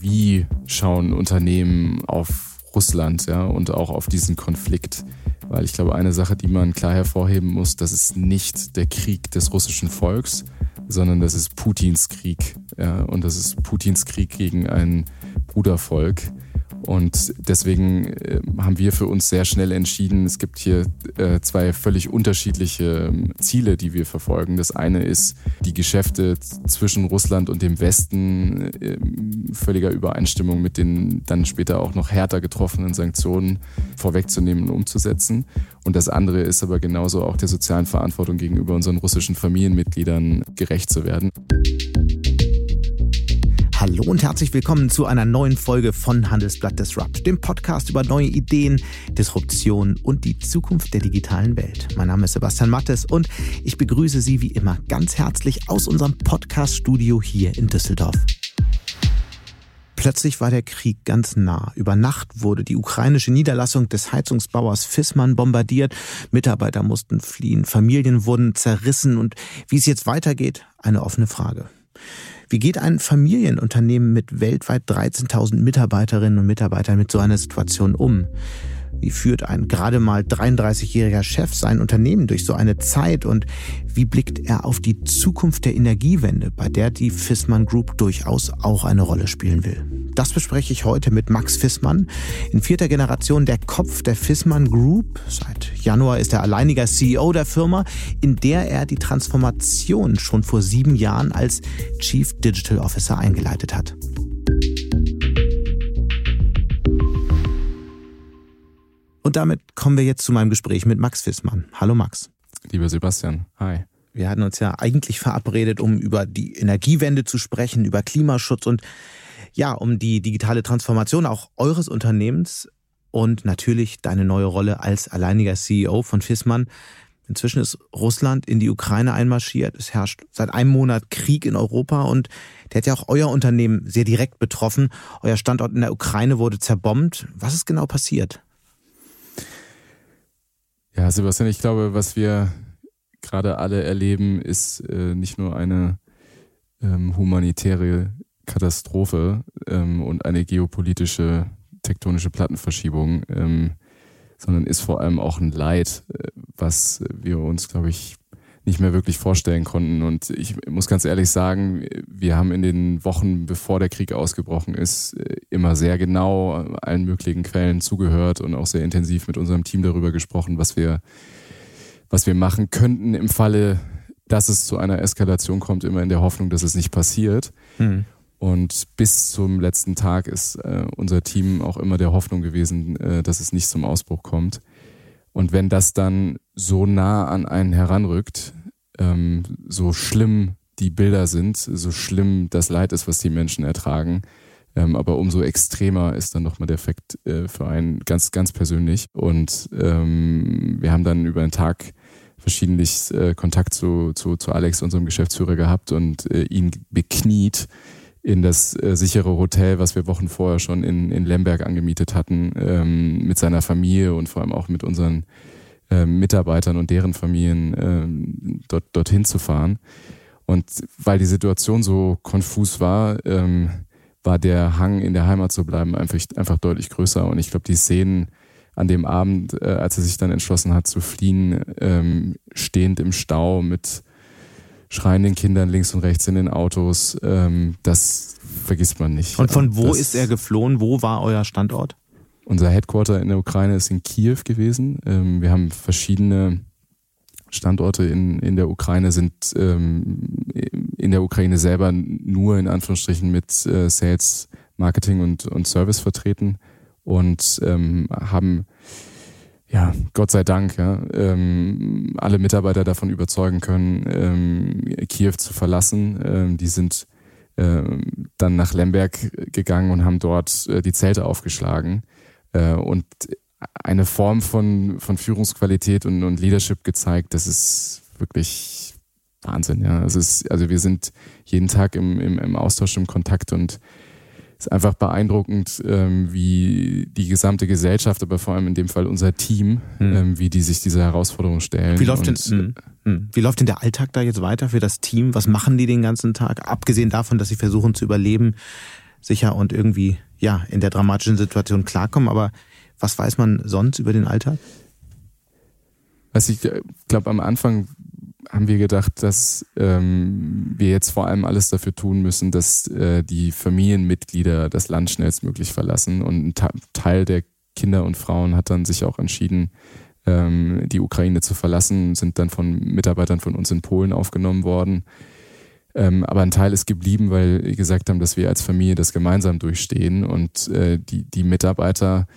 wie schauen Unternehmen auf Russland ja, und auch auf diesen Konflikt. Weil ich glaube, eine Sache, die man klar hervorheben muss, das ist nicht der Krieg des russischen Volks, sondern das ist Putins Krieg. Ja, und das ist Putins Krieg gegen ein Brudervolk. Und deswegen äh, haben wir für uns sehr schnell entschieden, es gibt hier äh, zwei völlig unterschiedliche ähm, Ziele, die wir verfolgen. Das eine ist, die Geschäfte zwischen Russland und dem Westen in völliger Übereinstimmung mit den dann später auch noch härter getroffenen Sanktionen vorwegzunehmen und umzusetzen. Und das andere ist aber genauso auch der sozialen Verantwortung gegenüber unseren russischen Familienmitgliedern gerecht zu werden. Hallo und herzlich willkommen zu einer neuen Folge von Handelsblatt Disrupt, dem Podcast über neue Ideen, Disruption und die Zukunft der digitalen Welt. Mein Name ist Sebastian Mattes und ich begrüße Sie wie immer ganz herzlich aus unserem Podcast-Studio hier in Düsseldorf. Plötzlich war der Krieg ganz nah. Über Nacht wurde die ukrainische Niederlassung des Heizungsbauers Fissmann bombardiert. Mitarbeiter mussten fliehen, Familien wurden zerrissen und wie es jetzt weitergeht, eine offene Frage. Wie geht ein Familienunternehmen mit weltweit 13.000 Mitarbeiterinnen und Mitarbeitern mit so einer Situation um? Wie führt ein gerade mal 33-jähriger Chef sein Unternehmen durch so eine Zeit und wie blickt er auf die Zukunft der Energiewende, bei der die Fissmann Group durchaus auch eine Rolle spielen will? Das bespreche ich heute mit Max Fissmann, in vierter Generation der Kopf der Fissmann Group. Seit Januar ist er alleiniger CEO der Firma, in der er die Transformation schon vor sieben Jahren als Chief Digital Officer eingeleitet hat. Und damit kommen wir jetzt zu meinem Gespräch mit Max Fissmann. Hallo Max. Lieber Sebastian, hi. Wir hatten uns ja eigentlich verabredet, um über die Energiewende zu sprechen, über Klimaschutz und ja, um die digitale Transformation auch eures Unternehmens und natürlich deine neue Rolle als alleiniger CEO von Fissmann. Inzwischen ist Russland in die Ukraine einmarschiert. Es herrscht seit einem Monat Krieg in Europa und der hat ja auch euer Unternehmen sehr direkt betroffen. Euer Standort in der Ukraine wurde zerbombt. Was ist genau passiert? Ja, Sebastian, ich glaube, was wir gerade alle erleben, ist äh, nicht nur eine ähm, humanitäre Katastrophe ähm, und eine geopolitische tektonische Plattenverschiebung, ähm, sondern ist vor allem auch ein Leid, äh, was wir uns, glaube ich, nicht mehr wirklich vorstellen konnten. Und ich muss ganz ehrlich sagen, wir haben in den Wochen, bevor der Krieg ausgebrochen ist, äh, immer sehr genau allen möglichen Quellen zugehört und auch sehr intensiv mit unserem Team darüber gesprochen, was wir, was wir machen könnten im Falle, dass es zu einer Eskalation kommt, immer in der Hoffnung, dass es nicht passiert. Mhm. Und bis zum letzten Tag ist äh, unser Team auch immer der Hoffnung gewesen, äh, dass es nicht zum Ausbruch kommt. Und wenn das dann so nah an einen heranrückt, ähm, so schlimm die Bilder sind, so schlimm das Leid ist, was die Menschen ertragen, ähm, aber umso extremer ist dann nochmal der Effekt äh, für einen ganz, ganz persönlich. Und ähm, wir haben dann über den Tag verschiedentlich äh, Kontakt zu, zu, zu Alex, unserem Geschäftsführer, gehabt und äh, ihn bekniet, in das äh, sichere Hotel, was wir Wochen vorher schon in, in Lemberg angemietet hatten, ähm, mit seiner Familie und vor allem auch mit unseren äh, Mitarbeitern und deren Familien ähm, dort, dorthin zu fahren. Und weil die Situation so konfus war, ähm, war der Hang in der Heimat zu bleiben einfach, einfach deutlich größer. Und ich glaube, die Szenen an dem Abend, äh, als er sich dann entschlossen hat zu fliehen, ähm, stehend im Stau mit schreienden Kindern links und rechts in den Autos, ähm, das vergisst man nicht. Und von wo das, ist er geflohen? Wo war euer Standort? Unser Headquarter in der Ukraine ist in Kiew gewesen. Ähm, wir haben verschiedene Standorte in, in der Ukraine, sind ähm, in der Ukraine selber nur in Anführungsstrichen mit äh, Sales, Marketing und, und Service vertreten und ähm, haben ja, Gott sei Dank, ja, ähm, alle Mitarbeiter davon überzeugen können, ähm, Kiew zu verlassen. Ähm, die sind ähm, dann nach Lemberg gegangen und haben dort äh, die Zelte aufgeschlagen äh, und eine Form von, von Führungsqualität und, und Leadership gezeigt. Das ist wirklich Wahnsinn, ja. Es ist, also wir sind jeden Tag im, im, im Austausch, im Kontakt und ist einfach beeindruckend, ähm, wie die gesamte Gesellschaft, aber vor allem in dem Fall unser Team, hm. ähm, wie die sich dieser Herausforderung stellen. Wie läuft, denn, hm, hm. wie läuft denn der Alltag da jetzt weiter für das Team? Was machen die den ganzen Tag? Abgesehen davon, dass sie versuchen zu überleben, sicher und irgendwie ja in der dramatischen Situation klarkommen. Aber was weiß man sonst über den Alltag? Was ich glaube, am Anfang haben wir gedacht, dass ähm, wir jetzt vor allem alles dafür tun müssen, dass äh, die Familienmitglieder das Land schnellstmöglich verlassen. Und ein Teil der Kinder und Frauen hat dann sich auch entschieden, ähm, die Ukraine zu verlassen, sind dann von Mitarbeitern von uns in Polen aufgenommen worden. Ähm, aber ein Teil ist geblieben, weil wir gesagt haben, dass wir als Familie das gemeinsam durchstehen und äh, die, die Mitarbeiter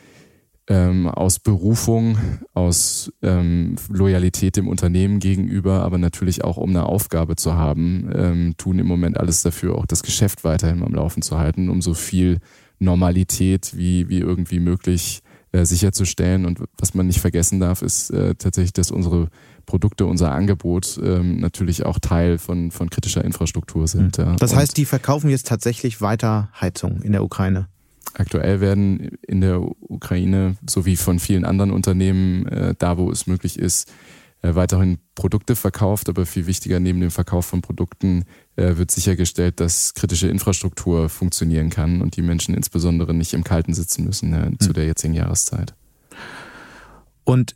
ähm, aus Berufung, aus ähm, Loyalität dem Unternehmen gegenüber, aber natürlich auch um eine Aufgabe zu haben, ähm, tun im Moment alles dafür, auch das Geschäft weiterhin am Laufen zu halten, um so viel Normalität wie, wie irgendwie möglich äh, sicherzustellen. Und was man nicht vergessen darf, ist äh, tatsächlich, dass unsere Produkte, unser Angebot ähm, natürlich auch Teil von, von kritischer Infrastruktur sind. Mhm. Ja. Das heißt, die verkaufen jetzt tatsächlich weiter Heizung in der Ukraine? Aktuell werden in der Ukraine, sowie von vielen anderen Unternehmen, äh, da wo es möglich ist, äh, weiterhin Produkte verkauft, aber viel wichtiger neben dem Verkauf von Produkten äh, wird sichergestellt, dass kritische Infrastruktur funktionieren kann und die Menschen insbesondere nicht im Kalten sitzen müssen äh, zu hm. der jetzigen Jahreszeit. Und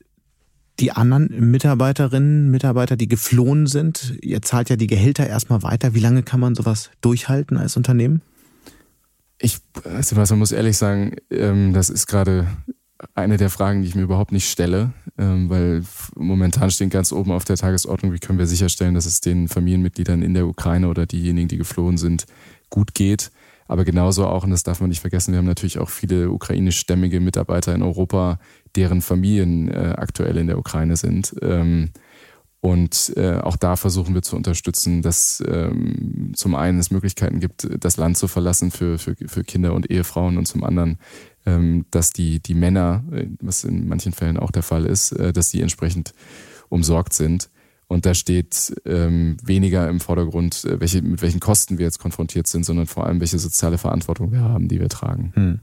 die anderen Mitarbeiterinnen, Mitarbeiter, die geflohen sind, ihr zahlt ja die Gehälter erstmal weiter. Wie lange kann man sowas durchhalten als Unternehmen? Ich, also man muss ehrlich sagen, ähm, das ist gerade eine der Fragen, die ich mir überhaupt nicht stelle, ähm, weil momentan stehen ganz oben auf der Tagesordnung, wie können wir sicherstellen, dass es den Familienmitgliedern in der Ukraine oder diejenigen, die geflohen sind, gut geht. Aber genauso auch, und das darf man nicht vergessen, wir haben natürlich auch viele ukrainischstämmige Mitarbeiter in Europa, deren Familien äh, aktuell in der Ukraine sind. Ähm, und äh, auch da versuchen wir zu unterstützen, dass ähm, zum einen es Möglichkeiten gibt, das Land zu verlassen für, für, für Kinder und Ehefrauen und zum anderen, ähm, dass die, die Männer, äh, was in manchen Fällen auch der Fall ist, äh, dass die entsprechend umsorgt sind. Und da steht ähm, weniger im Vordergrund, äh, welche, mit welchen Kosten wir jetzt konfrontiert sind, sondern vor allem, welche soziale Verantwortung wir haben, die wir tragen. Hm.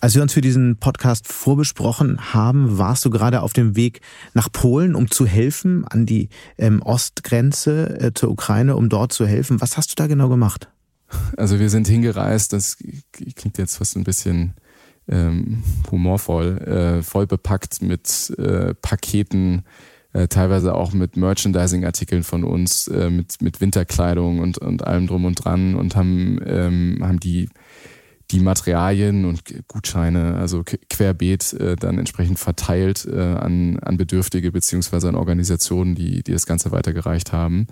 Als wir uns für diesen Podcast vorbesprochen haben, warst du gerade auf dem Weg nach Polen, um zu helfen an die ähm, Ostgrenze äh, zur Ukraine, um dort zu helfen. Was hast du da genau gemacht? Also wir sind hingereist, das klingt jetzt fast ein bisschen ähm, humorvoll, äh, voll bepackt mit äh, Paketen, äh, teilweise auch mit Merchandising-Artikeln von uns, äh, mit, mit Winterkleidung und, und allem drum und dran und haben, ähm, haben die die Materialien und Gutscheine, also querbeet, äh, dann entsprechend verteilt äh, an, an Bedürftige beziehungsweise an Organisationen, die, die das Ganze weitergereicht haben.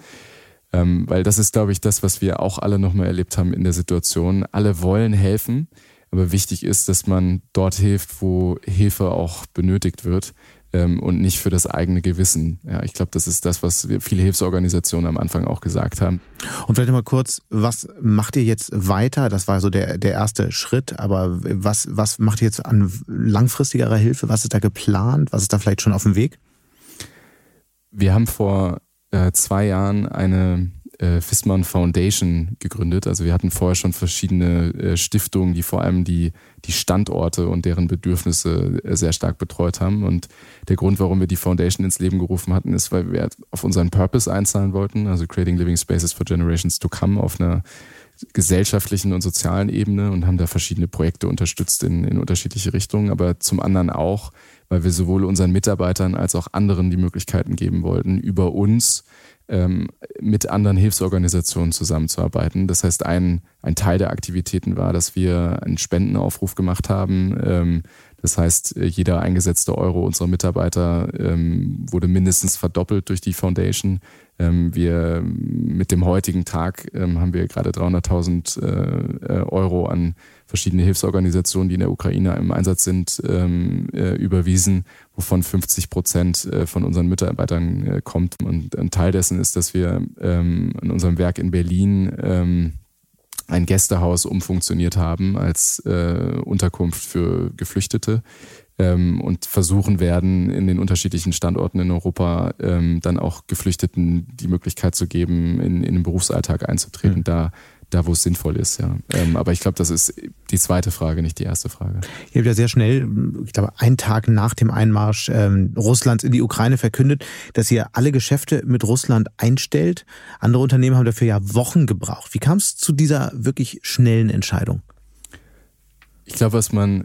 Ähm, weil das ist, glaube ich, das, was wir auch alle nochmal erlebt haben in der Situation. Alle wollen helfen, aber wichtig ist, dass man dort hilft, wo Hilfe auch benötigt wird ähm, und nicht für das eigene Gewissen. Ja, ich glaube, das ist das, was viele Hilfsorganisationen am Anfang auch gesagt haben. Und vielleicht mal kurz, was macht ihr jetzt weiter? Das war so der, der erste Schritt, aber was, was macht ihr jetzt an langfristigerer Hilfe? Was ist da geplant? Was ist da vielleicht schon auf dem Weg? Wir haben vor äh, zwei Jahren eine äh, Fissmann Foundation gegründet. Also wir hatten vorher schon verschiedene äh, Stiftungen, die vor allem die, die Standorte und deren Bedürfnisse äh, sehr stark betreut haben. Und der Grund, warum wir die Foundation ins Leben gerufen hatten, ist, weil wir auf unseren Purpose einzahlen wollten, also Creating Living Spaces for Generations to Come auf einer gesellschaftlichen und sozialen Ebene und haben da verschiedene Projekte unterstützt in, in unterschiedliche Richtungen, aber zum anderen auch, weil wir sowohl unseren Mitarbeitern als auch anderen die Möglichkeiten geben wollten, über uns ähm, mit anderen Hilfsorganisationen zusammenzuarbeiten. Das heißt, ein, ein Teil der Aktivitäten war, dass wir einen Spendenaufruf gemacht haben. Ähm, das heißt, jeder eingesetzte Euro unserer Mitarbeiter ähm, wurde mindestens verdoppelt durch die Foundation. Ähm, wir mit dem heutigen Tag ähm, haben wir gerade 300.000 äh, äh, Euro an verschiedene Hilfsorganisationen, die in der Ukraine im Einsatz sind, ähm, äh, überwiesen, wovon 50 Prozent äh, von unseren Mitarbeitern äh, kommt. Und ein Teil dessen ist, dass wir ähm, in unserem Werk in Berlin ähm, ein Gästehaus umfunktioniert haben als äh, Unterkunft für Geflüchtete ähm, und versuchen werden, in den unterschiedlichen Standorten in Europa ähm, dann auch Geflüchteten die Möglichkeit zu geben, in, in den Berufsalltag einzutreten. Mhm. Da da, wo es sinnvoll ist, ja. Ähm, aber ich glaube, das ist die zweite Frage, nicht die erste Frage. Ihr habt ja sehr schnell, ich glaube, einen Tag nach dem Einmarsch ähm, Russlands in die Ukraine verkündet, dass ihr alle Geschäfte mit Russland einstellt. Andere Unternehmen haben dafür ja Wochen gebraucht. Wie kam es zu dieser wirklich schnellen Entscheidung? Ich glaube, was man,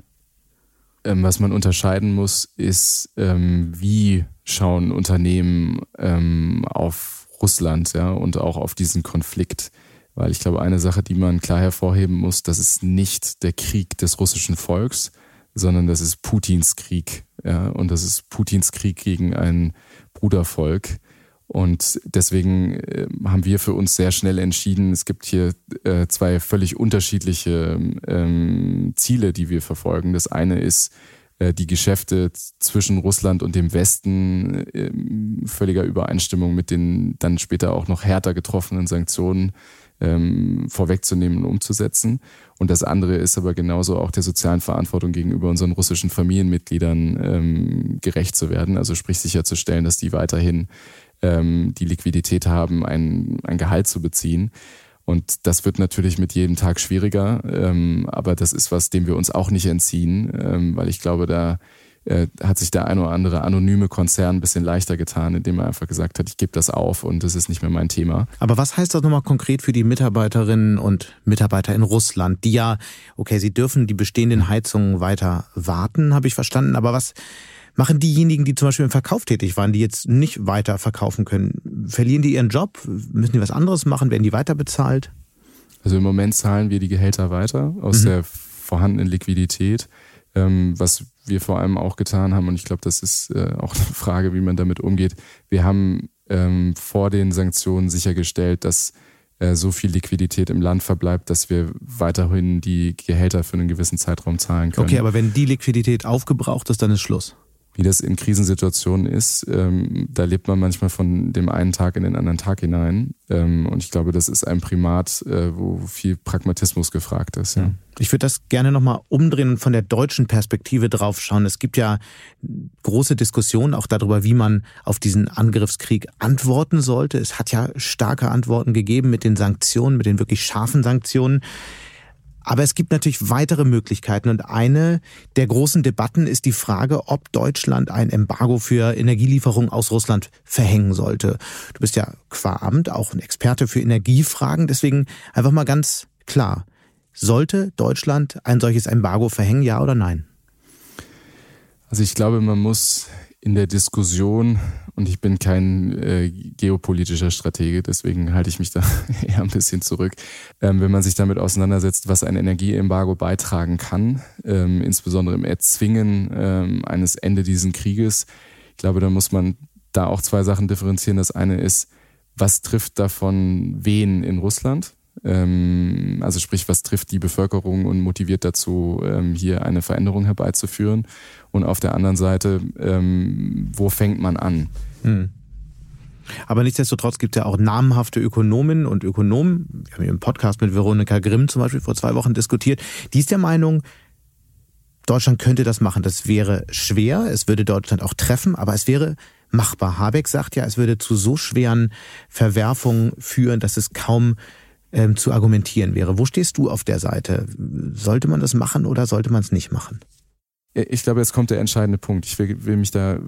ähm, was man unterscheiden muss, ist, ähm, wie schauen Unternehmen ähm, auf Russland ja, und auch auf diesen Konflikt. Weil ich glaube, eine Sache, die man klar hervorheben muss, das ist nicht der Krieg des russischen Volks, sondern das ist Putins Krieg. Ja, und das ist Putins Krieg gegen ein Brudervolk. Und deswegen äh, haben wir für uns sehr schnell entschieden, es gibt hier äh, zwei völlig unterschiedliche ähm, Ziele, die wir verfolgen. Das eine ist, äh, die Geschäfte zwischen Russland und dem Westen in völliger Übereinstimmung mit den dann später auch noch härter getroffenen Sanktionen ähm, vorwegzunehmen und umzusetzen. Und das andere ist aber genauso auch der sozialen Verantwortung gegenüber unseren russischen Familienmitgliedern ähm, gerecht zu werden. Also sprich sicherzustellen, dass die weiterhin ähm, die Liquidität haben, ein, ein Gehalt zu beziehen. Und das wird natürlich mit jedem Tag schwieriger, ähm, aber das ist was, dem wir uns auch nicht entziehen, ähm, weil ich glaube, da äh, hat sich der ein oder andere anonyme Konzern ein bisschen leichter getan, indem er einfach gesagt hat, ich gebe das auf und das ist nicht mehr mein Thema. Aber was heißt das nochmal konkret für die Mitarbeiterinnen und Mitarbeiter in Russland, die ja, okay, sie dürfen die bestehenden Heizungen weiter warten, habe ich verstanden, aber was machen diejenigen, die zum Beispiel im Verkauf tätig waren, die jetzt nicht weiter verkaufen können? Verlieren die ihren Job? Müssen die was anderes machen? Werden die weiter bezahlt? Also im Moment zahlen wir die Gehälter weiter aus mhm. der vorhandenen Liquidität. Ähm, was wir vor allem auch getan haben, und ich glaube, das ist äh, auch eine Frage, wie man damit umgeht. Wir haben ähm, vor den Sanktionen sichergestellt, dass äh, so viel Liquidität im Land verbleibt, dass wir weiterhin die Gehälter für einen gewissen Zeitraum zahlen können. Okay, aber wenn die Liquidität aufgebraucht ist, dann ist Schluss wie das in Krisensituationen ist. Ähm, da lebt man manchmal von dem einen Tag in den anderen Tag hinein. Ähm, und ich glaube, das ist ein Primat, äh, wo viel Pragmatismus gefragt ist. Ja. Ich würde das gerne nochmal umdrehen und von der deutschen Perspektive drauf schauen. Es gibt ja große Diskussionen auch darüber, wie man auf diesen Angriffskrieg antworten sollte. Es hat ja starke Antworten gegeben mit den Sanktionen, mit den wirklich scharfen Sanktionen. Aber es gibt natürlich weitere Möglichkeiten und eine der großen Debatten ist die Frage, ob Deutschland ein Embargo für Energielieferungen aus Russland verhängen sollte. Du bist ja qua Amt auch ein Experte für Energiefragen, deswegen einfach mal ganz klar. Sollte Deutschland ein solches Embargo verhängen, ja oder nein? Also ich glaube, man muss in der Diskussion, und ich bin kein äh, geopolitischer Stratege, deswegen halte ich mich da eher ein bisschen zurück, ähm, wenn man sich damit auseinandersetzt, was ein Energieembargo beitragen kann, ähm, insbesondere im Erzwingen ähm, eines Ende dieses Krieges. Ich glaube, da muss man da auch zwei Sachen differenzieren. Das eine ist, was trifft davon wen in Russland? Ähm, also sprich, was trifft die Bevölkerung und motiviert dazu, ähm, hier eine Veränderung herbeizuführen? Und auf der anderen Seite, ähm, wo fängt man an? Hm. Aber nichtsdestotrotz gibt es ja auch namhafte Ökonomen und Ökonomen. Wir haben hier im Podcast mit Veronika Grimm zum Beispiel vor zwei Wochen diskutiert. Die ist der Meinung, Deutschland könnte das machen. Das wäre schwer. Es würde Deutschland auch treffen, aber es wäre machbar. Habeck sagt ja, es würde zu so schweren Verwerfungen führen, dass es kaum ähm, zu argumentieren wäre. Wo stehst du auf der Seite? Sollte man das machen oder sollte man es nicht machen? Ich glaube, jetzt kommt der entscheidende Punkt. Ich will, will mich da,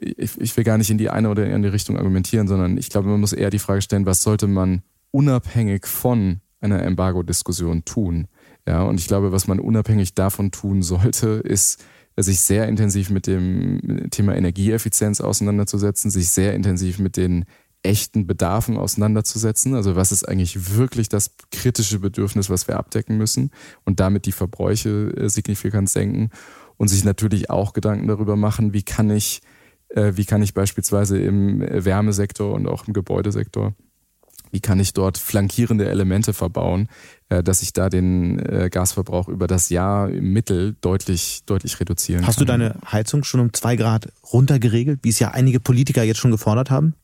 ich, ich, will gar nicht in die eine oder in die andere Richtung argumentieren, sondern ich glaube, man muss eher die Frage stellen, was sollte man unabhängig von einer Embargo-Diskussion tun? Ja, und ich glaube, was man unabhängig davon tun sollte, ist, sich sehr intensiv mit dem Thema Energieeffizienz auseinanderzusetzen, sich sehr intensiv mit den echten Bedarfen auseinanderzusetzen. Also was ist eigentlich wirklich das kritische Bedürfnis, was wir abdecken müssen und damit die Verbräuche äh, signifikant senken und sich natürlich auch Gedanken darüber machen, wie kann ich, äh, wie kann ich beispielsweise im Wärmesektor und auch im Gebäudesektor wie kann ich dort flankierende Elemente verbauen, äh, dass ich da den Gasverbrauch über das Jahr im Mittel deutlich, deutlich reduzieren Hast kann. du deine Heizung schon um zwei Grad runtergeregelt, wie es ja einige Politiker jetzt schon gefordert haben?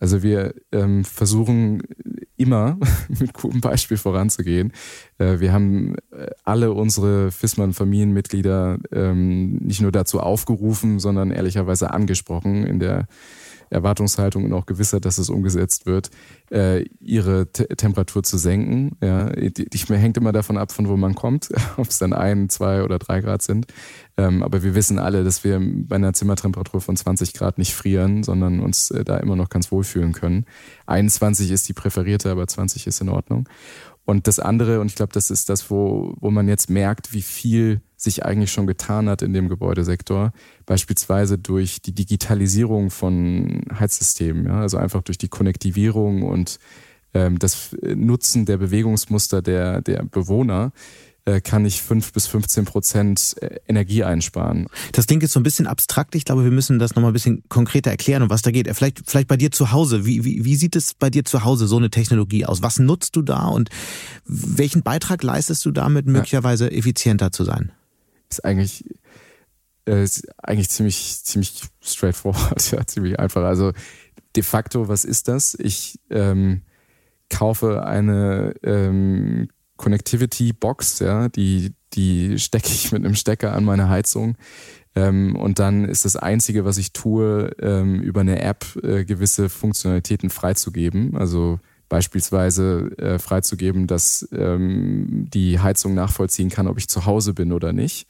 Also wir ähm, versuchen immer mit gutem Beispiel voranzugehen. Äh, wir haben äh, alle unsere FISMAN-Familienmitglieder ähm, nicht nur dazu aufgerufen, sondern ehrlicherweise angesprochen in der Erwartungshaltung und auch Gewissheit, dass es umgesetzt wird, äh, ihre T Temperatur zu senken. Ja, ich, mir hängt immer davon ab, von wo man kommt, ob es dann ein, zwei oder drei Grad sind. Ähm, aber wir wissen alle, dass wir bei einer Zimmertemperatur von 20 Grad nicht frieren, sondern uns äh, da immer noch ganz wohl fühlen können. 21 ist die präferierte, aber 20 ist in Ordnung. Und das andere, und ich glaube, das ist das, wo, wo man jetzt merkt, wie viel sich eigentlich schon getan hat in dem Gebäudesektor, beispielsweise durch die Digitalisierung von Heizsystemen, ja, also einfach durch die Konnektivierung und ähm, das Nutzen der Bewegungsmuster der, der Bewohner äh, kann ich fünf bis 15 Prozent äh, Energie einsparen. Das klingt jetzt so ein bisschen abstrakt. Ich glaube, wir müssen das nochmal ein bisschen konkreter erklären, um was da geht. Vielleicht, vielleicht bei dir zu Hause. Wie, wie, wie sieht es bei dir zu Hause so eine Technologie aus? Was nutzt du da und welchen Beitrag leistest du damit, möglicherweise effizienter zu sein? Ist eigentlich, äh, ist eigentlich ziemlich, ziemlich straightforward, ja, ziemlich einfach. Also de facto, was ist das? Ich ähm, kaufe eine ähm, Connectivity Box, ja, die, die stecke ich mit einem Stecker an meine Heizung. Ähm, und dann ist das Einzige, was ich tue, ähm, über eine App äh, gewisse Funktionalitäten freizugeben. Also beispielsweise äh, freizugeben, dass ähm, die Heizung nachvollziehen kann, ob ich zu Hause bin oder nicht.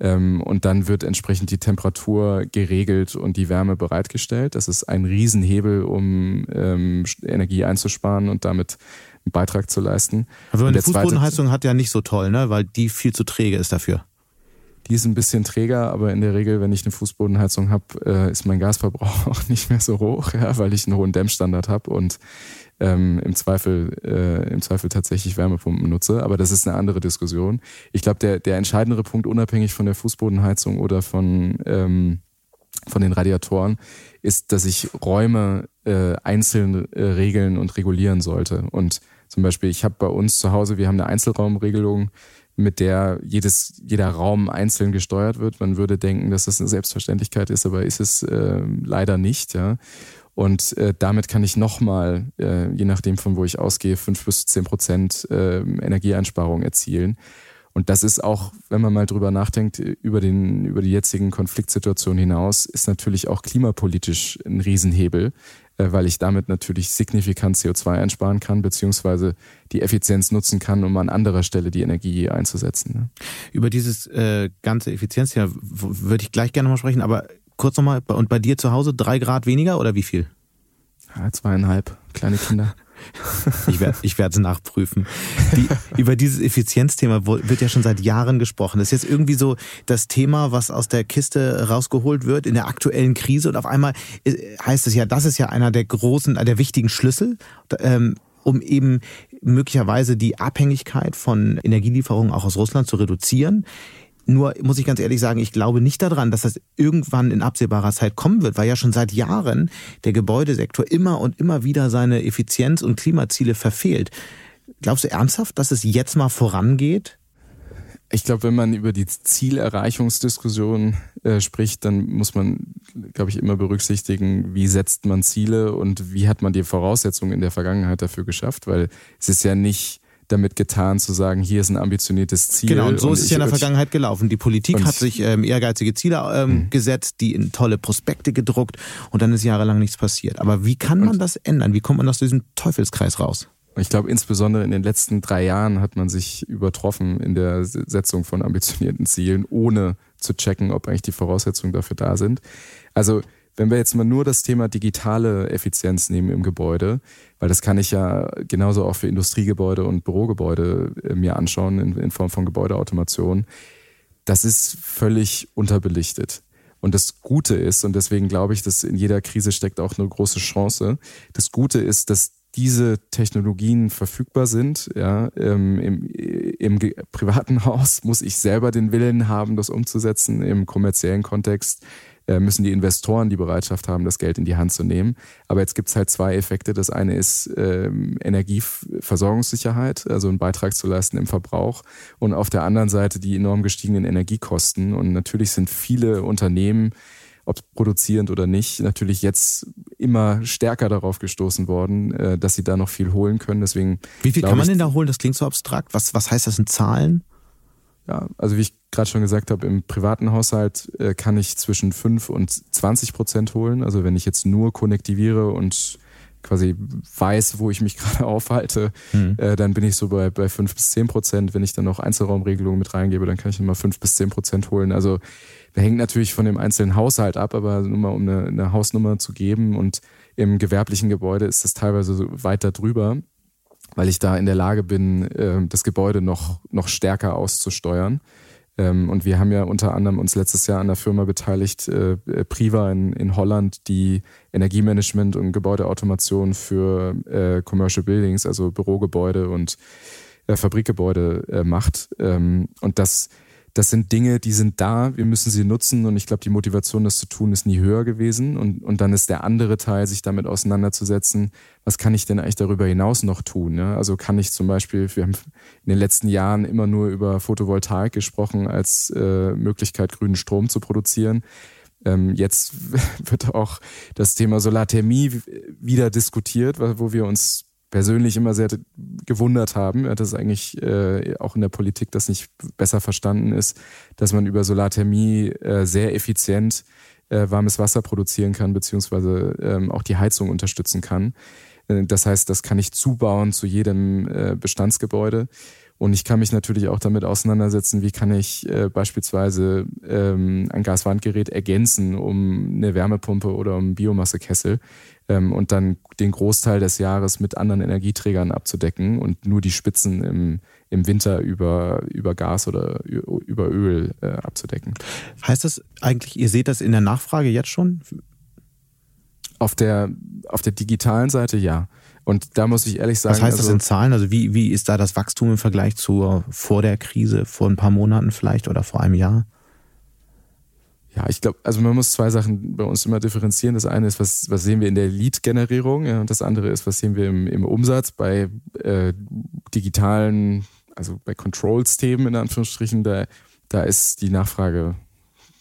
Ähm, und dann wird entsprechend die Temperatur geregelt und die Wärme bereitgestellt. Das ist ein Riesenhebel, um ähm, Energie einzusparen und damit einen Beitrag zu leisten. Aber eine Fußbodenheizung hat ja nicht so toll, ne? weil die viel zu träge ist dafür. Die ist ein bisschen träger, aber in der Regel, wenn ich eine Fußbodenheizung habe, äh, ist mein Gasverbrauch auch nicht mehr so hoch, ja, weil ich einen hohen Dämmstandard habe und ähm, im Zweifel äh, im Zweifel tatsächlich Wärmepumpen nutze. Aber das ist eine andere Diskussion. Ich glaube, der der entscheidendere Punkt, unabhängig von der Fußbodenheizung oder von ähm, von den Radiatoren, ist, dass ich Räume äh, einzeln äh, regeln und regulieren sollte. Und zum Beispiel, ich habe bei uns zu Hause, wir haben eine Einzelraumregelung, mit der jedes, jeder Raum einzeln gesteuert wird. Man würde denken, dass das eine Selbstverständlichkeit ist, aber ist es äh, leider nicht. Ja. Und äh, damit kann ich nochmal, äh, je nachdem von wo ich ausgehe, fünf bis zehn Prozent äh, Energieeinsparung erzielen. Und das ist auch, wenn man mal drüber nachdenkt, über, den, über die jetzigen Konfliktsituationen hinaus, ist natürlich auch klimapolitisch ein Riesenhebel, äh, weil ich damit natürlich signifikant CO2 einsparen kann, beziehungsweise die Effizienz nutzen kann, um an anderer Stelle die Energie einzusetzen. Ne? Über dieses äh, ganze Effizienzthema würde ich gleich gerne mal sprechen, aber kurz nochmal, und bei dir zu Hause drei Grad weniger oder wie viel? Ja, zweieinhalb, kleine Kinder. Ich werde ich werde es nachprüfen. Die, über dieses Effizienzthema wird ja schon seit Jahren gesprochen. Das ist jetzt irgendwie so das Thema, was aus der Kiste rausgeholt wird in der aktuellen Krise. Und auf einmal äh, heißt es ja, das ist ja einer der großen, der wichtigen Schlüssel, ähm, um eben möglicherweise die Abhängigkeit von Energielieferungen auch aus Russland zu reduzieren. Nur muss ich ganz ehrlich sagen, ich glaube nicht daran, dass das irgendwann in absehbarer Zeit kommen wird, weil ja schon seit Jahren der Gebäudesektor immer und immer wieder seine Effizienz- und Klimaziele verfehlt. Glaubst du ernsthaft, dass es jetzt mal vorangeht? Ich glaube, wenn man über die Zielerreichungsdiskussion äh, spricht, dann muss man, glaube ich, immer berücksichtigen, wie setzt man Ziele und wie hat man die Voraussetzungen in der Vergangenheit dafür geschafft, weil es ist ja nicht damit getan, zu sagen, hier ist ein ambitioniertes Ziel. Genau, und so und ist es ja in der Vergangenheit gelaufen. Die Politik hat sich ähm, ehrgeizige Ziele ähm, mhm. gesetzt, die in tolle Prospekte gedruckt und dann ist jahrelang nichts passiert. Aber wie kann man das ändern? Wie kommt man aus diesem Teufelskreis raus? Ich glaube, insbesondere in den letzten drei Jahren hat man sich übertroffen in der Setzung von ambitionierten Zielen, ohne zu checken, ob eigentlich die Voraussetzungen dafür da sind. Also wenn wir jetzt mal nur das Thema digitale Effizienz nehmen im Gebäude, weil das kann ich ja genauso auch für Industriegebäude und Bürogebäude äh, mir anschauen in, in Form von Gebäudeautomation, das ist völlig unterbelichtet. Und das Gute ist, und deswegen glaube ich, dass in jeder Krise steckt auch eine große Chance. Das Gute ist, dass diese Technologien verfügbar sind. Ja, ähm, im, Im privaten Haus muss ich selber den Willen haben, das umzusetzen. Im kommerziellen Kontext müssen die Investoren die Bereitschaft haben, das Geld in die Hand zu nehmen. Aber jetzt gibt es halt zwei Effekte. Das eine ist ähm, Energieversorgungssicherheit, also einen Beitrag zu leisten im Verbrauch. Und auf der anderen Seite die enorm gestiegenen Energiekosten. Und natürlich sind viele Unternehmen, ob produzierend oder nicht, natürlich jetzt immer stärker darauf gestoßen worden, äh, dass sie da noch viel holen können. Deswegen Wie viel kann man denn da holen? Das klingt so abstrakt. Was, was heißt das in Zahlen? Ja, also wie ich gerade schon gesagt habe, im privaten Haushalt äh, kann ich zwischen 5 und 20 Prozent holen. Also wenn ich jetzt nur konnektiviere und quasi weiß, wo ich mich gerade aufhalte, mhm. äh, dann bin ich so bei, bei 5 bis 10 Prozent. Wenn ich dann noch Einzelraumregelungen mit reingebe, dann kann ich nochmal 5 bis 10 Prozent holen. Also das hängt natürlich von dem einzelnen Haushalt ab, aber nur mal um eine, eine Hausnummer zu geben und im gewerblichen Gebäude ist das teilweise so weiter drüber. Weil ich da in der Lage bin, äh, das Gebäude noch, noch stärker auszusteuern. Ähm, und wir haben ja unter anderem uns letztes Jahr an der Firma beteiligt, äh, Priva in, in Holland, die Energiemanagement und Gebäudeautomation für äh, Commercial Buildings, also Bürogebäude und äh, Fabrikgebäude äh, macht. Ähm, und das das sind Dinge, die sind da, wir müssen sie nutzen und ich glaube, die Motivation, das zu tun, ist nie höher gewesen. Und, und dann ist der andere Teil, sich damit auseinanderzusetzen, was kann ich denn eigentlich darüber hinaus noch tun? Ne? Also kann ich zum Beispiel, wir haben in den letzten Jahren immer nur über Photovoltaik gesprochen als äh, Möglichkeit, grünen Strom zu produzieren. Ähm, jetzt wird auch das Thema Solarthermie wieder diskutiert, wo wir uns persönlich immer sehr gewundert haben, dass eigentlich äh, auch in der Politik das nicht besser verstanden ist, dass man über Solarthermie äh, sehr effizient äh, warmes Wasser produzieren kann, beziehungsweise ähm, auch die Heizung unterstützen kann. Äh, das heißt, das kann ich zubauen zu jedem äh, Bestandsgebäude. Und ich kann mich natürlich auch damit auseinandersetzen, wie kann ich äh, beispielsweise ähm, ein Gaswandgerät ergänzen um eine Wärmepumpe oder um Biomassekessel ähm, und dann den Großteil des Jahres mit anderen Energieträgern abzudecken und nur die Spitzen im, im Winter über, über Gas oder über Öl äh, abzudecken. Heißt das eigentlich, ihr seht das in der Nachfrage jetzt schon? Auf der, auf der digitalen Seite ja. Und da muss ich ehrlich sagen. Was heißt also, das in Zahlen? Also wie, wie ist da das Wachstum im Vergleich zu vor der Krise, vor ein paar Monaten vielleicht oder vor einem Jahr? Ja, ich glaube, also man muss zwei Sachen bei uns immer differenzieren. Das eine ist, was, was sehen wir in der Lead-Generierung ja, und das andere ist, was sehen wir im, im Umsatz bei äh, digitalen, also bei Controls-Themen in Anführungsstrichen. Da, da ist die Nachfrage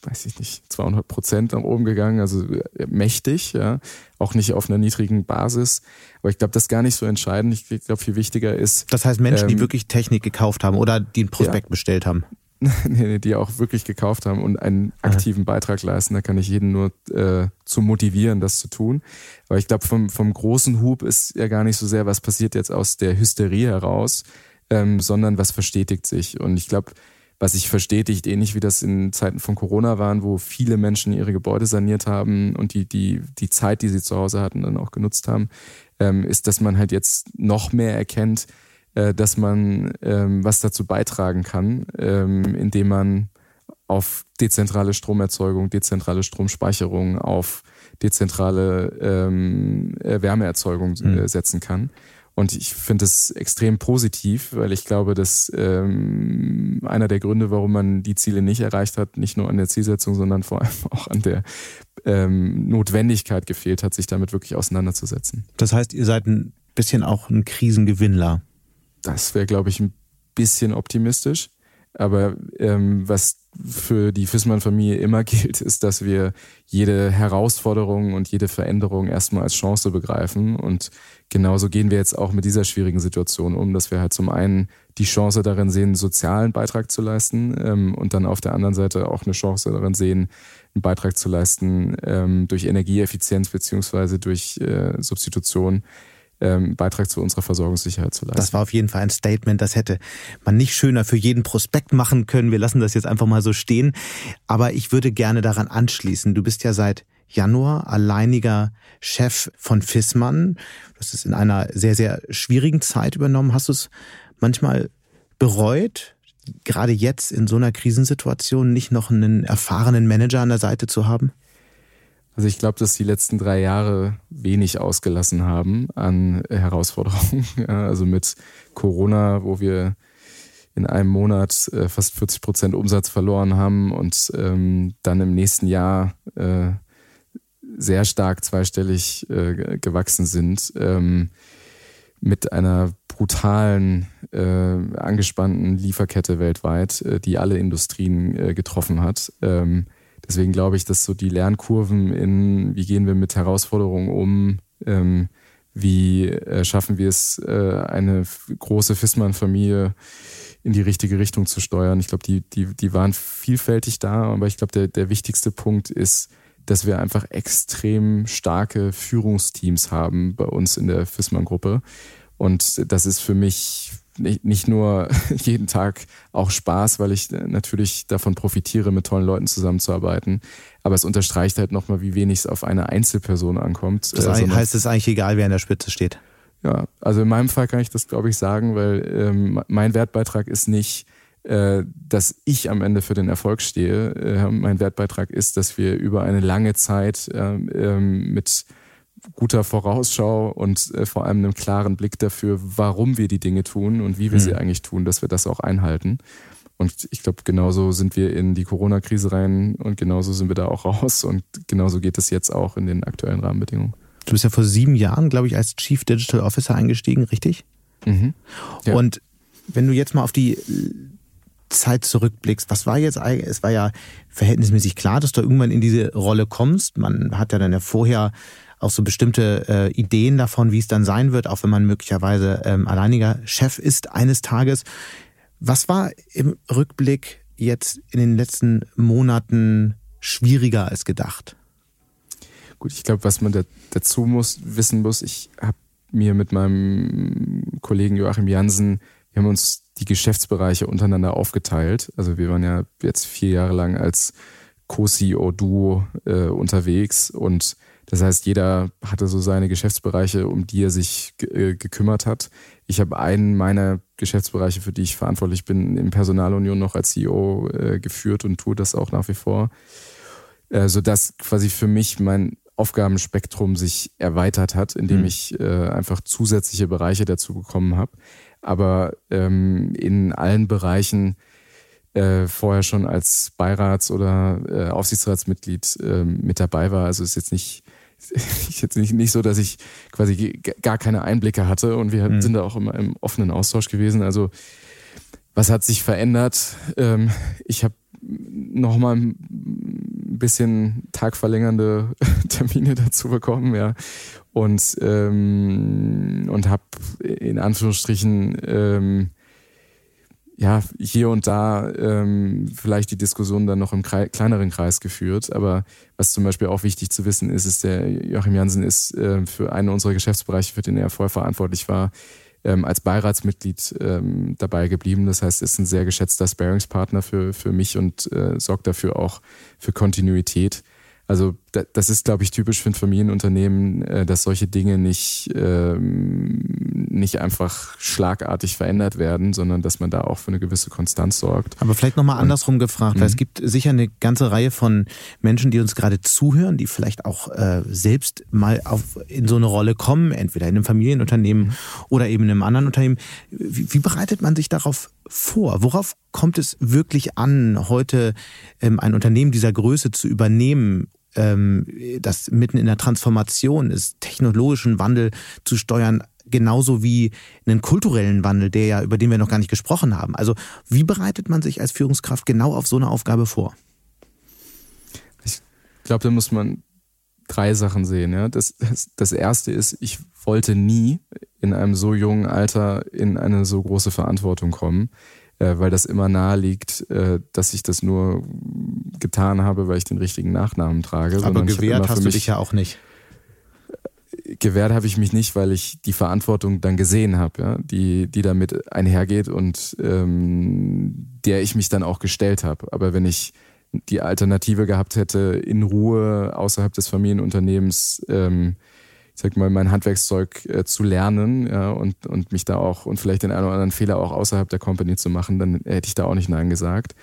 weiß ich nicht, 200 Prozent nach oben gegangen, also äh, mächtig, ja, auch nicht auf einer niedrigen Basis. Aber ich glaube, das ist gar nicht so entscheidend. Ich glaube, viel wichtiger ist. Das heißt, Menschen, ähm, die wirklich Technik gekauft haben oder die ein Prospekt ja. bestellt haben. nee, die auch wirklich gekauft haben und einen aktiven Beitrag leisten. Da kann ich jeden nur äh, zu motivieren, das zu tun. Aber ich glaube, vom, vom großen Hub ist ja gar nicht so sehr, was passiert jetzt aus der Hysterie heraus, ähm, sondern was verstetigt sich. Und ich glaube, was sich verstetigt, ähnlich wie das in Zeiten von Corona waren, wo viele Menschen ihre Gebäude saniert haben und die, die, die Zeit, die sie zu Hause hatten, dann auch genutzt haben, ähm, ist, dass man halt jetzt noch mehr erkennt, äh, dass man ähm, was dazu beitragen kann, ähm, indem man auf dezentrale Stromerzeugung, dezentrale Stromspeicherung, auf dezentrale ähm, äh, Wärmeerzeugung äh, mhm. setzen kann. Und ich finde es extrem positiv, weil ich glaube, dass ähm, einer der Gründe, warum man die Ziele nicht erreicht hat, nicht nur an der Zielsetzung, sondern vor allem auch an der ähm, Notwendigkeit gefehlt hat, sich damit wirklich auseinanderzusetzen. Das heißt, ihr seid ein bisschen auch ein Krisengewinnler. Das wäre, glaube ich, ein bisschen optimistisch. Aber ähm, was für die Fissmann-Familie immer gilt, ist, dass wir jede Herausforderung und jede Veränderung erstmal als Chance begreifen. Und genauso gehen wir jetzt auch mit dieser schwierigen Situation um, dass wir halt zum einen die Chance darin sehen, einen sozialen Beitrag zu leisten ähm, und dann auf der anderen Seite auch eine Chance darin sehen, einen Beitrag zu leisten ähm, durch Energieeffizienz beziehungsweise durch äh, Substitution ähm, Beitrag zu unserer Versorgungssicherheit zu leisten. Das war auf jeden Fall ein Statement, das hätte man nicht schöner für jeden Prospekt machen können. Wir lassen das jetzt einfach mal so stehen. Aber ich würde gerne daran anschließen. Du bist ja seit Januar alleiniger Chef von Fissmann. Hast es in einer sehr, sehr schwierigen Zeit übernommen. Hast du es manchmal bereut, gerade jetzt in so einer Krisensituation nicht noch einen erfahrenen Manager an der Seite zu haben? Also ich glaube, dass die letzten drei Jahre wenig ausgelassen haben an Herausforderungen. also mit Corona, wo wir in einem Monat äh, fast 40 Prozent Umsatz verloren haben und ähm, dann im nächsten Jahr äh, sehr stark zweistellig äh, gewachsen sind. Ähm, mit einer brutalen, angespannten Lieferkette weltweit, die alle Industrien getroffen hat. Ähm, Deswegen glaube ich, dass so die Lernkurven in, wie gehen wir mit Herausforderungen um, ähm, wie äh, schaffen wir es, äh, eine große Fissmann-Familie in die richtige Richtung zu steuern. Ich glaube, die, die, die waren vielfältig da, aber ich glaube, der, der wichtigste Punkt ist, dass wir einfach extrem starke Führungsteams haben bei uns in der Fissmann-Gruppe. Und das ist für mich nicht, nicht nur jeden Tag auch Spaß, weil ich natürlich davon profitiere, mit tollen Leuten zusammenzuarbeiten. Aber es unterstreicht halt nochmal, wie wenig es auf eine Einzelperson ankommt. Das äh, heißt es eigentlich egal, wer an der Spitze steht. Ja, also in meinem Fall kann ich das, glaube ich, sagen, weil ähm, mein Wertbeitrag ist nicht, äh, dass ich am Ende für den Erfolg stehe. Äh, mein Wertbeitrag ist, dass wir über eine lange Zeit äh, mit guter Vorausschau und äh, vor allem einem klaren Blick dafür, warum wir die Dinge tun und wie wir mhm. sie eigentlich tun, dass wir das auch einhalten. Und ich glaube, genauso sind wir in die Corona-Krise rein und genauso sind wir da auch raus und genauso geht es jetzt auch in den aktuellen Rahmenbedingungen. Du bist ja vor sieben Jahren, glaube ich, als Chief Digital Officer eingestiegen, richtig? Mhm. Ja. Und wenn du jetzt mal auf die Zeit zurückblickst, was war jetzt eigentlich, es war ja verhältnismäßig klar, dass du irgendwann in diese Rolle kommst. Man hat ja dann ja vorher auch so bestimmte äh, Ideen davon, wie es dann sein wird, auch wenn man möglicherweise ähm, alleiniger Chef ist eines Tages. Was war im Rückblick jetzt in den letzten Monaten schwieriger als gedacht? Gut, ich glaube, was man da, dazu muss, wissen muss, ich habe mir mit meinem Kollegen Joachim Jansen, wir haben uns die Geschäftsbereiche untereinander aufgeteilt. Also wir waren ja jetzt vier Jahre lang als Co-CEO-Duo äh, unterwegs und das heißt, jeder hatte so seine Geschäftsbereiche, um die er sich äh, gekümmert hat. Ich habe einen meiner Geschäftsbereiche, für die ich verantwortlich bin, in Personalunion noch als CEO äh, geführt und tue das auch nach wie vor. Äh, sodass quasi für mich mein Aufgabenspektrum sich erweitert hat, indem mhm. ich äh, einfach zusätzliche Bereiche dazu bekommen habe. Aber ähm, in allen Bereichen äh, vorher schon als Beirats- oder äh, Aufsichtsratsmitglied äh, mit dabei war. Also ist jetzt nicht jetzt nicht, nicht so, dass ich quasi gar keine Einblicke hatte und wir mhm. sind da auch immer im offenen Austausch gewesen. Also was hat sich verändert? Ähm, ich habe nochmal ein bisschen tagverlängernde Termine dazu bekommen, ja. Und, ähm, und habe in Anführungsstrichen ähm, ja, hier und da ähm, vielleicht die Diskussion dann noch im Kreis, kleineren Kreis geführt. Aber was zum Beispiel auch wichtig zu wissen ist, ist, der Joachim Jansen ist äh, für einen unserer Geschäftsbereiche, für den er vorher verantwortlich war, ähm, als Beiratsmitglied ähm, dabei geblieben. Das heißt, ist ein sehr geschätzter Sparingspartner für, für mich und äh, sorgt dafür auch für Kontinuität. Also das ist, glaube ich, typisch für ein Familienunternehmen, äh, dass solche Dinge nicht, ähm, nicht einfach schlagartig verändert werden, sondern dass man da auch für eine gewisse Konstanz sorgt. Aber vielleicht nochmal andersrum gefragt, weil es mhm. gibt sicher eine ganze Reihe von Menschen, die uns gerade zuhören, die vielleicht auch äh, selbst mal auf, in so eine Rolle kommen, entweder in einem Familienunternehmen mhm. oder eben in einem anderen Unternehmen. Wie, wie bereitet man sich darauf vor? Worauf kommt es wirklich an, heute ähm, ein Unternehmen dieser Größe zu übernehmen ähm, das mitten in der Transformation ist, technologischen Wandel zu steuern, genauso wie einen kulturellen Wandel, der ja, über den wir noch gar nicht gesprochen haben. Also wie bereitet man sich als Führungskraft genau auf so eine Aufgabe vor? Ich glaube, da muss man drei Sachen sehen. Ja? Das, das, das erste ist, ich wollte nie in einem so jungen Alter in eine so große Verantwortung kommen äh, weil das immer nahe liegt, äh, dass ich das nur getan habe, weil ich den richtigen Nachnamen trage. Aber gewehrt hast du dich ja auch nicht. Gewehrt habe ich mich nicht, weil ich die Verantwortung dann gesehen habe, ja, die, die damit einhergeht und ähm, der ich mich dann auch gestellt habe. Aber wenn ich die Alternative gehabt hätte, in Ruhe außerhalb des Familienunternehmens ähm, ich sag mal, mein Handwerkszeug äh, zu lernen ja, und, und mich da auch und vielleicht den einen oder anderen Fehler auch außerhalb der Company zu machen, dann hätte ich da auch nicht Nein gesagt.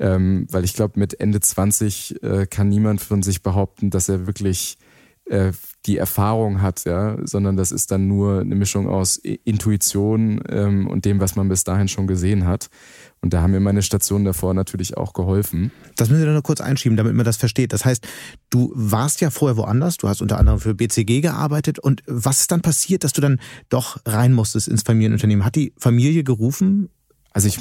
Ähm, weil ich glaube, mit Ende 20 äh, kann niemand von sich behaupten, dass er wirklich äh, die Erfahrung hat, ja, sondern das ist dann nur eine Mischung aus Intuition ähm, und dem, was man bis dahin schon gesehen hat. Und da haben mir meine Stationen davor natürlich auch geholfen. Das müssen wir nur kurz einschieben, damit man das versteht. Das heißt, du warst ja vorher woanders, du hast unter anderem für BCG gearbeitet. Und was ist dann passiert, dass du dann doch rein musstest ins Familienunternehmen? Hat die Familie gerufen? Also ich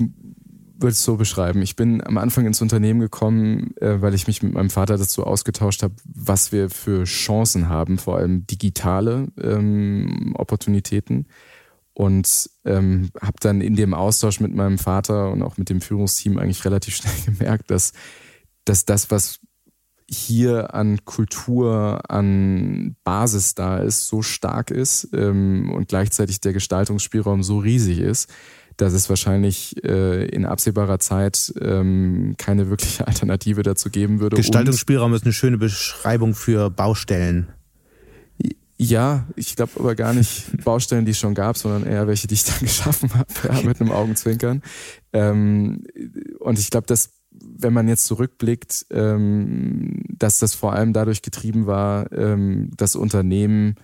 würde es so beschreiben. Ich bin am Anfang ins Unternehmen gekommen, äh, weil ich mich mit meinem Vater dazu ausgetauscht habe, was wir für Chancen haben, vor allem digitale ähm, Opportunitäten und ähm, habe dann in dem Austausch mit meinem Vater und auch mit dem Führungsteam eigentlich relativ schnell gemerkt, dass, dass das, was hier an Kultur, an Basis da ist, so stark ist ähm, und gleichzeitig der Gestaltungsspielraum so riesig ist, dass es wahrscheinlich äh, in absehbarer Zeit ähm, keine wirkliche Alternative dazu geben würde. Gestaltungsspielraum ist eine schöne Beschreibung für Baustellen. Ja, ich glaube aber gar nicht Baustellen, die es schon gab, sondern eher welche, die ich dann geschaffen habe, ja, mit einem Augenzwinkern. Ähm, und ich glaube, dass wenn man jetzt zurückblickt, ähm, dass das vor allem dadurch getrieben war, ähm, das Unternehmen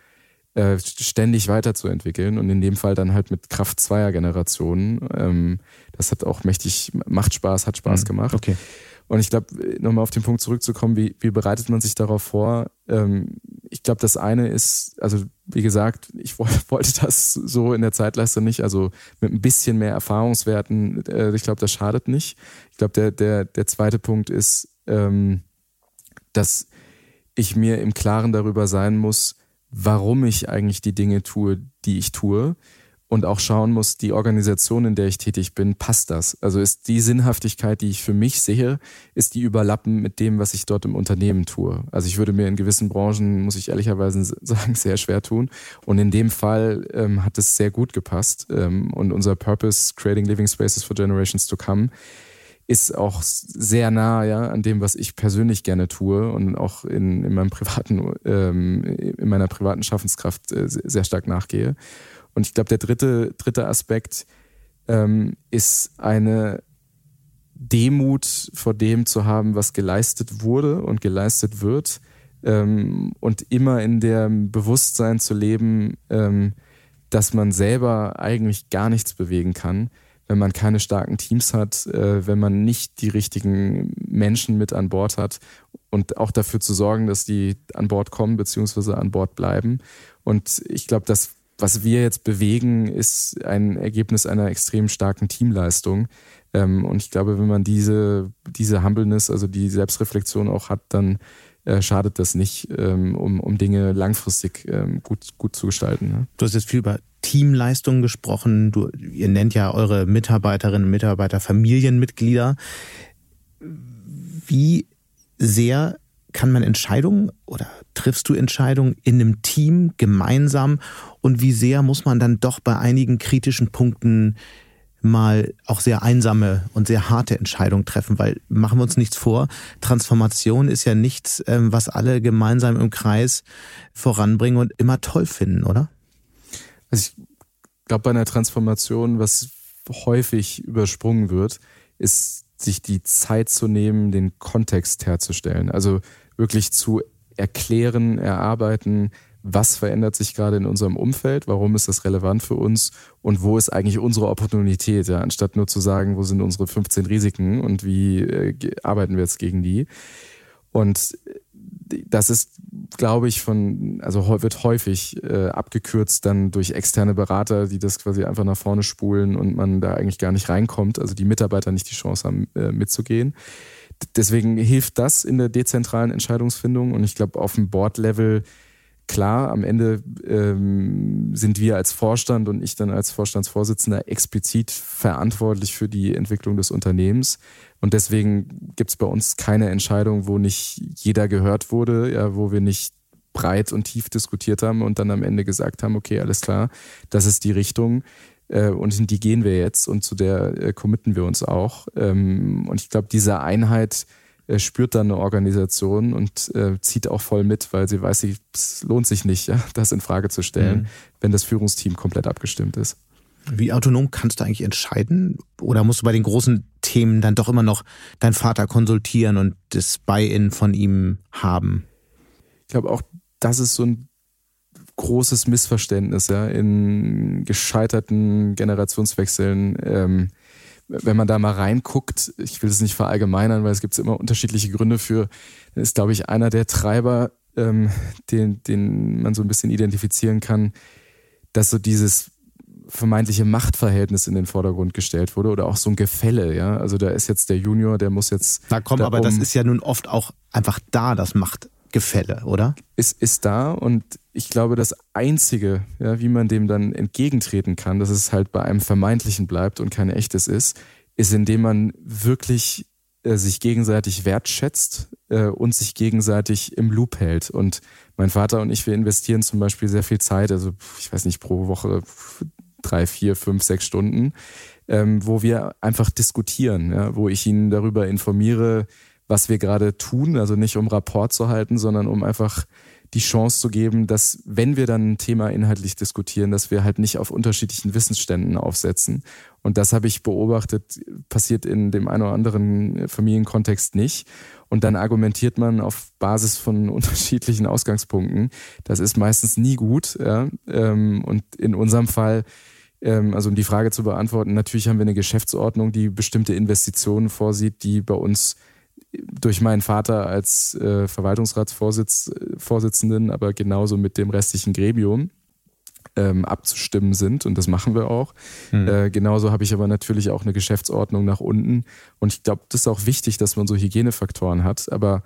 äh, ständig weiterzuentwickeln und in dem Fall dann halt mit Kraft zweier Generationen. Ähm, das hat auch mächtig, macht Spaß, hat Spaß mhm. gemacht. Okay. Und ich glaube, nochmal auf den Punkt zurückzukommen, wie, wie bereitet man sich darauf vor? Ähm, ich glaube, das eine ist, also wie gesagt, ich wollte das so in der Zeitleiste nicht, also mit ein bisschen mehr Erfahrungswerten, äh, ich glaube, das schadet nicht. Ich glaube, der, der, der zweite Punkt ist, ähm, dass ich mir im Klaren darüber sein muss, warum ich eigentlich die Dinge tue, die ich tue und auch schauen muss, die Organisation, in der ich tätig bin, passt das? Also ist die Sinnhaftigkeit, die ich für mich sehe, ist die überlappen mit dem, was ich dort im Unternehmen tue? Also ich würde mir in gewissen Branchen, muss ich ehrlicherweise sagen, sehr schwer tun. Und in dem Fall ähm, hat es sehr gut gepasst. Ähm, und unser Purpose, Creating Living Spaces for Generations to Come, ist auch sehr nah ja an dem, was ich persönlich gerne tue und auch in, in meinem privaten, ähm, in meiner privaten Schaffenskraft äh, sehr stark nachgehe. Und ich glaube, der dritte, dritte Aspekt ähm, ist eine Demut vor dem zu haben, was geleistet wurde und geleistet wird. Ähm, und immer in dem Bewusstsein zu leben, ähm, dass man selber eigentlich gar nichts bewegen kann, wenn man keine starken Teams hat, äh, wenn man nicht die richtigen Menschen mit an Bord hat und auch dafür zu sorgen, dass die an Bord kommen bzw. an Bord bleiben. Und ich glaube, das was wir jetzt bewegen, ist ein Ergebnis einer extrem starken Teamleistung. Ähm, und ich glaube, wenn man diese, diese Humbleness, also die Selbstreflexion auch hat, dann äh, schadet das nicht, ähm, um, um Dinge langfristig ähm, gut, gut zu gestalten. Ne? Du hast jetzt viel über Teamleistung gesprochen. Du, ihr nennt ja eure Mitarbeiterinnen und Mitarbeiter Familienmitglieder. Wie sehr kann man Entscheidungen oder triffst du Entscheidungen in einem Team gemeinsam und wie sehr muss man dann doch bei einigen kritischen Punkten mal auch sehr einsame und sehr harte Entscheidungen treffen, weil machen wir uns nichts vor, Transformation ist ja nichts, ähm, was alle gemeinsam im Kreis voranbringen und immer toll finden, oder? Also ich glaube, bei einer Transformation, was häufig übersprungen wird, ist sich die Zeit zu nehmen, den Kontext herzustellen. Also wirklich zu erklären, erarbeiten, was verändert sich gerade in unserem Umfeld, warum ist das relevant für uns und wo ist eigentlich unsere Opportunität, ja, anstatt nur zu sagen, wo sind unsere 15 Risiken und wie äh, arbeiten wir jetzt gegen die. Und das ist, glaube ich, von, also wird häufig äh, abgekürzt dann durch externe Berater, die das quasi einfach nach vorne spulen und man da eigentlich gar nicht reinkommt, also die Mitarbeiter nicht die Chance haben, äh, mitzugehen deswegen hilft das in der dezentralen Entscheidungsfindung und ich glaube auf dem Board-Level klar, am Ende ähm, sind wir als Vorstand und ich dann als Vorstandsvorsitzender explizit verantwortlich für die Entwicklung des Unternehmens. Und deswegen gibt es bei uns keine Entscheidung, wo nicht jeder gehört wurde, ja, wo wir nicht breit und tief diskutiert haben und dann am Ende gesagt haben, okay, alles klar, das ist die Richtung. Äh, und in die gehen wir jetzt und zu der äh, committen wir uns auch. Ähm, und ich glaube, diese Einheit spürt dann eine Organisation und äh, zieht auch voll mit, weil sie weiß, es lohnt sich nicht, ja, das in Frage zu stellen, mhm. wenn das Führungsteam komplett abgestimmt ist. Wie autonom kannst du eigentlich entscheiden? Oder musst du bei den großen Themen dann doch immer noch deinen Vater konsultieren und das Buy-in von ihm haben? Ich glaube auch, das ist so ein großes Missverständnis ja, in gescheiterten Generationswechseln. Ähm, wenn man da mal reinguckt, ich will es nicht verallgemeinern, weil es gibt immer unterschiedliche Gründe für, ist, glaube ich, einer der Treiber, ähm, den, den man so ein bisschen identifizieren kann, dass so dieses vermeintliche Machtverhältnis in den Vordergrund gestellt wurde oder auch so ein Gefälle, ja. Also da ist jetzt der Junior, der muss jetzt. Na komm, aber das ist ja nun oft auch einfach da, das Macht. Gefälle, oder? Ist, ist da und ich glaube, das Einzige, ja, wie man dem dann entgegentreten kann, dass es halt bei einem Vermeintlichen bleibt und kein echtes ist, ist, indem man wirklich äh, sich gegenseitig wertschätzt äh, und sich gegenseitig im Loop hält. Und mein Vater und ich, wir investieren zum Beispiel sehr viel Zeit, also ich weiß nicht, pro Woche drei, vier, fünf, sechs Stunden, ähm, wo wir einfach diskutieren, ja, wo ich ihn darüber informiere, was wir gerade tun, also nicht um Rapport zu halten, sondern um einfach die Chance zu geben, dass wenn wir dann ein Thema inhaltlich diskutieren, dass wir halt nicht auf unterschiedlichen Wissensständen aufsetzen. Und das habe ich beobachtet, passiert in dem einen oder anderen Familienkontext nicht. Und dann argumentiert man auf Basis von unterschiedlichen Ausgangspunkten. Das ist meistens nie gut. Ja? Ähm, und in unserem Fall ähm, also um die Frage zu beantworten, natürlich haben wir eine Geschäftsordnung, die bestimmte Investitionen vorsieht, die bei uns durch meinen Vater als äh, Verwaltungsratsvorsitzenden, aber genauso mit dem restlichen Gremium ähm, abzustimmen sind und das machen wir auch. Mhm. Äh, genauso habe ich aber natürlich auch eine Geschäftsordnung nach unten und ich glaube, das ist auch wichtig, dass man so Hygienefaktoren hat, aber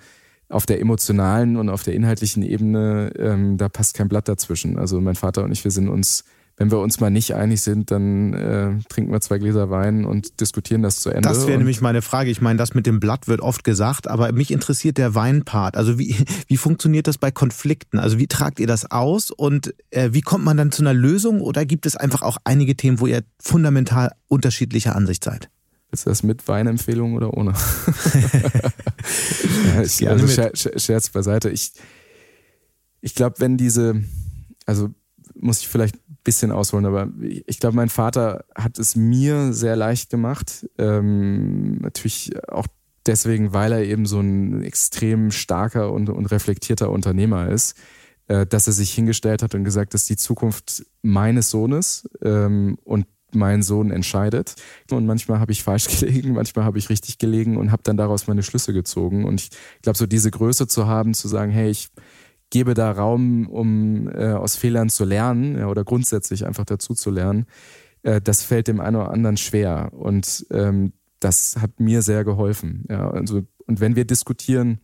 auf der emotionalen und auf der inhaltlichen Ebene, ähm, da passt kein Blatt dazwischen. Also mein Vater und ich, wir sind uns wenn wir uns mal nicht einig sind, dann äh, trinken wir zwei Gläser Wein und diskutieren das zu Ende. Das wäre nämlich meine Frage. Ich meine, das mit dem Blatt wird oft gesagt, aber mich interessiert der Weinpart. Also wie, wie funktioniert das bei Konflikten? Also wie tragt ihr das aus und äh, wie kommt man dann zu einer Lösung oder gibt es einfach auch einige Themen, wo ihr fundamental unterschiedlicher Ansicht seid? Ist das mit Weinempfehlung oder ohne? ja, ich, also Scherz beiseite. Ich, ich glaube, wenn diese, also muss ich vielleicht bisschen ausholen, aber ich glaube, mein Vater hat es mir sehr leicht gemacht. Ähm, natürlich auch deswegen, weil er eben so ein extrem starker und, und reflektierter Unternehmer ist, äh, dass er sich hingestellt hat und gesagt, dass die Zukunft meines Sohnes ähm, und mein Sohn entscheidet. Und manchmal habe ich falsch gelegen, manchmal habe ich richtig gelegen und habe dann daraus meine Schlüsse gezogen. Und ich glaube, so diese Größe zu haben, zu sagen, hey, ich gebe da Raum, um äh, aus Fehlern zu lernen ja, oder grundsätzlich einfach dazu zu lernen. Äh, das fällt dem einen oder anderen schwer und ähm, das hat mir sehr geholfen. Ja, also, und wenn wir diskutieren,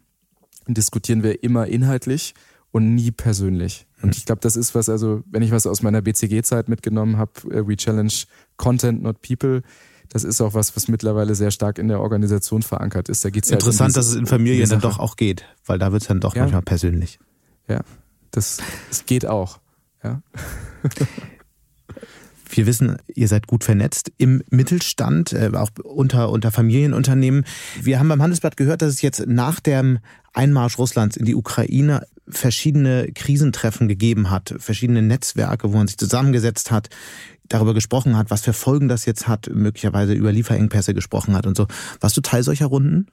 diskutieren wir immer inhaltlich und nie persönlich. Und ich glaube, das ist was, also wenn ich was aus meiner BCG-Zeit mitgenommen habe, äh, We Challenge Content, not People, das ist auch was, was mittlerweile sehr stark in der Organisation verankert ist. Da geht's Interessant, halt um diese, dass es in Familien dann doch auch geht, weil da wird es dann doch ja. manchmal persönlich. Ja, das, das geht auch. Ja. Wir wissen, ihr seid gut vernetzt im Mittelstand, äh, auch unter, unter Familienunternehmen. Wir haben beim Handelsblatt gehört, dass es jetzt nach dem Einmarsch Russlands in die Ukraine verschiedene Krisentreffen gegeben hat, verschiedene Netzwerke, wo man sich zusammengesetzt hat, darüber gesprochen hat, was für Folgen das jetzt hat, möglicherweise über Lieferengpässe gesprochen hat und so. Warst du Teil solcher Runden?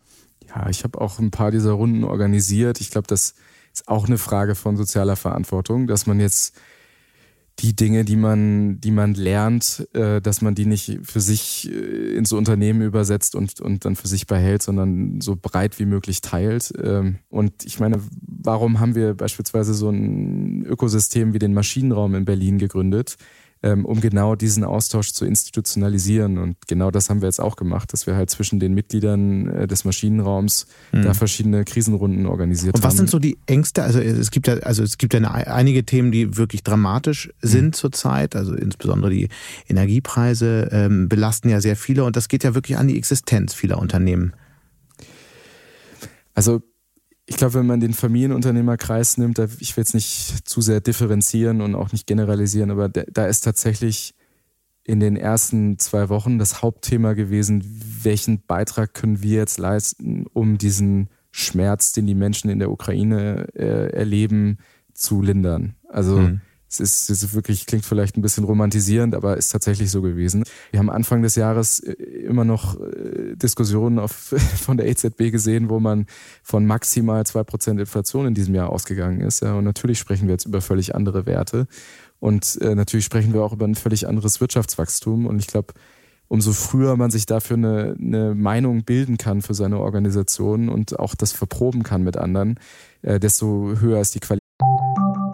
Ja, ich habe auch ein paar dieser Runden organisiert. Ich glaube, das ist auch eine Frage von sozialer Verantwortung, dass man jetzt die Dinge, die man, die man lernt, äh, dass man die nicht für sich äh, ins Unternehmen übersetzt und, und dann für sich behält, sondern so breit wie möglich teilt. Ähm, und ich meine, warum haben wir beispielsweise so ein Ökosystem wie den Maschinenraum in Berlin gegründet? Ähm, um genau diesen Austausch zu institutionalisieren. Und genau das haben wir jetzt auch gemacht, dass wir halt zwischen den Mitgliedern äh, des Maschinenraums mhm. da verschiedene Krisenrunden organisiert haben. Und was haben. sind so die Ängste? Also es gibt ja, also es gibt ja einige Themen, die wirklich dramatisch sind mhm. zurzeit. Also insbesondere die Energiepreise ähm, belasten ja sehr viele und das geht ja wirklich an die Existenz vieler Unternehmen. Also ich glaube, wenn man den Familienunternehmerkreis nimmt, da, ich will jetzt nicht zu sehr differenzieren und auch nicht generalisieren, aber da, da ist tatsächlich in den ersten zwei Wochen das Hauptthema gewesen, welchen Beitrag können wir jetzt leisten, um diesen Schmerz, den die Menschen in der Ukraine äh, erleben, zu lindern. Also mhm. Es ist, es ist wirklich, klingt vielleicht ein bisschen romantisierend, aber ist tatsächlich so gewesen. Wir haben Anfang des Jahres äh, immer noch äh, Diskussionen auf, von der EZB gesehen, wo man von maximal zwei Prozent Inflation in diesem Jahr ausgegangen ist. Ja, und natürlich sprechen wir jetzt über völlig andere Werte. Und äh, natürlich sprechen wir auch über ein völlig anderes Wirtschaftswachstum. Und ich glaube, umso früher man sich dafür eine, eine Meinung bilden kann für seine Organisation und auch das verproben kann mit anderen, äh, desto höher ist die Qualität.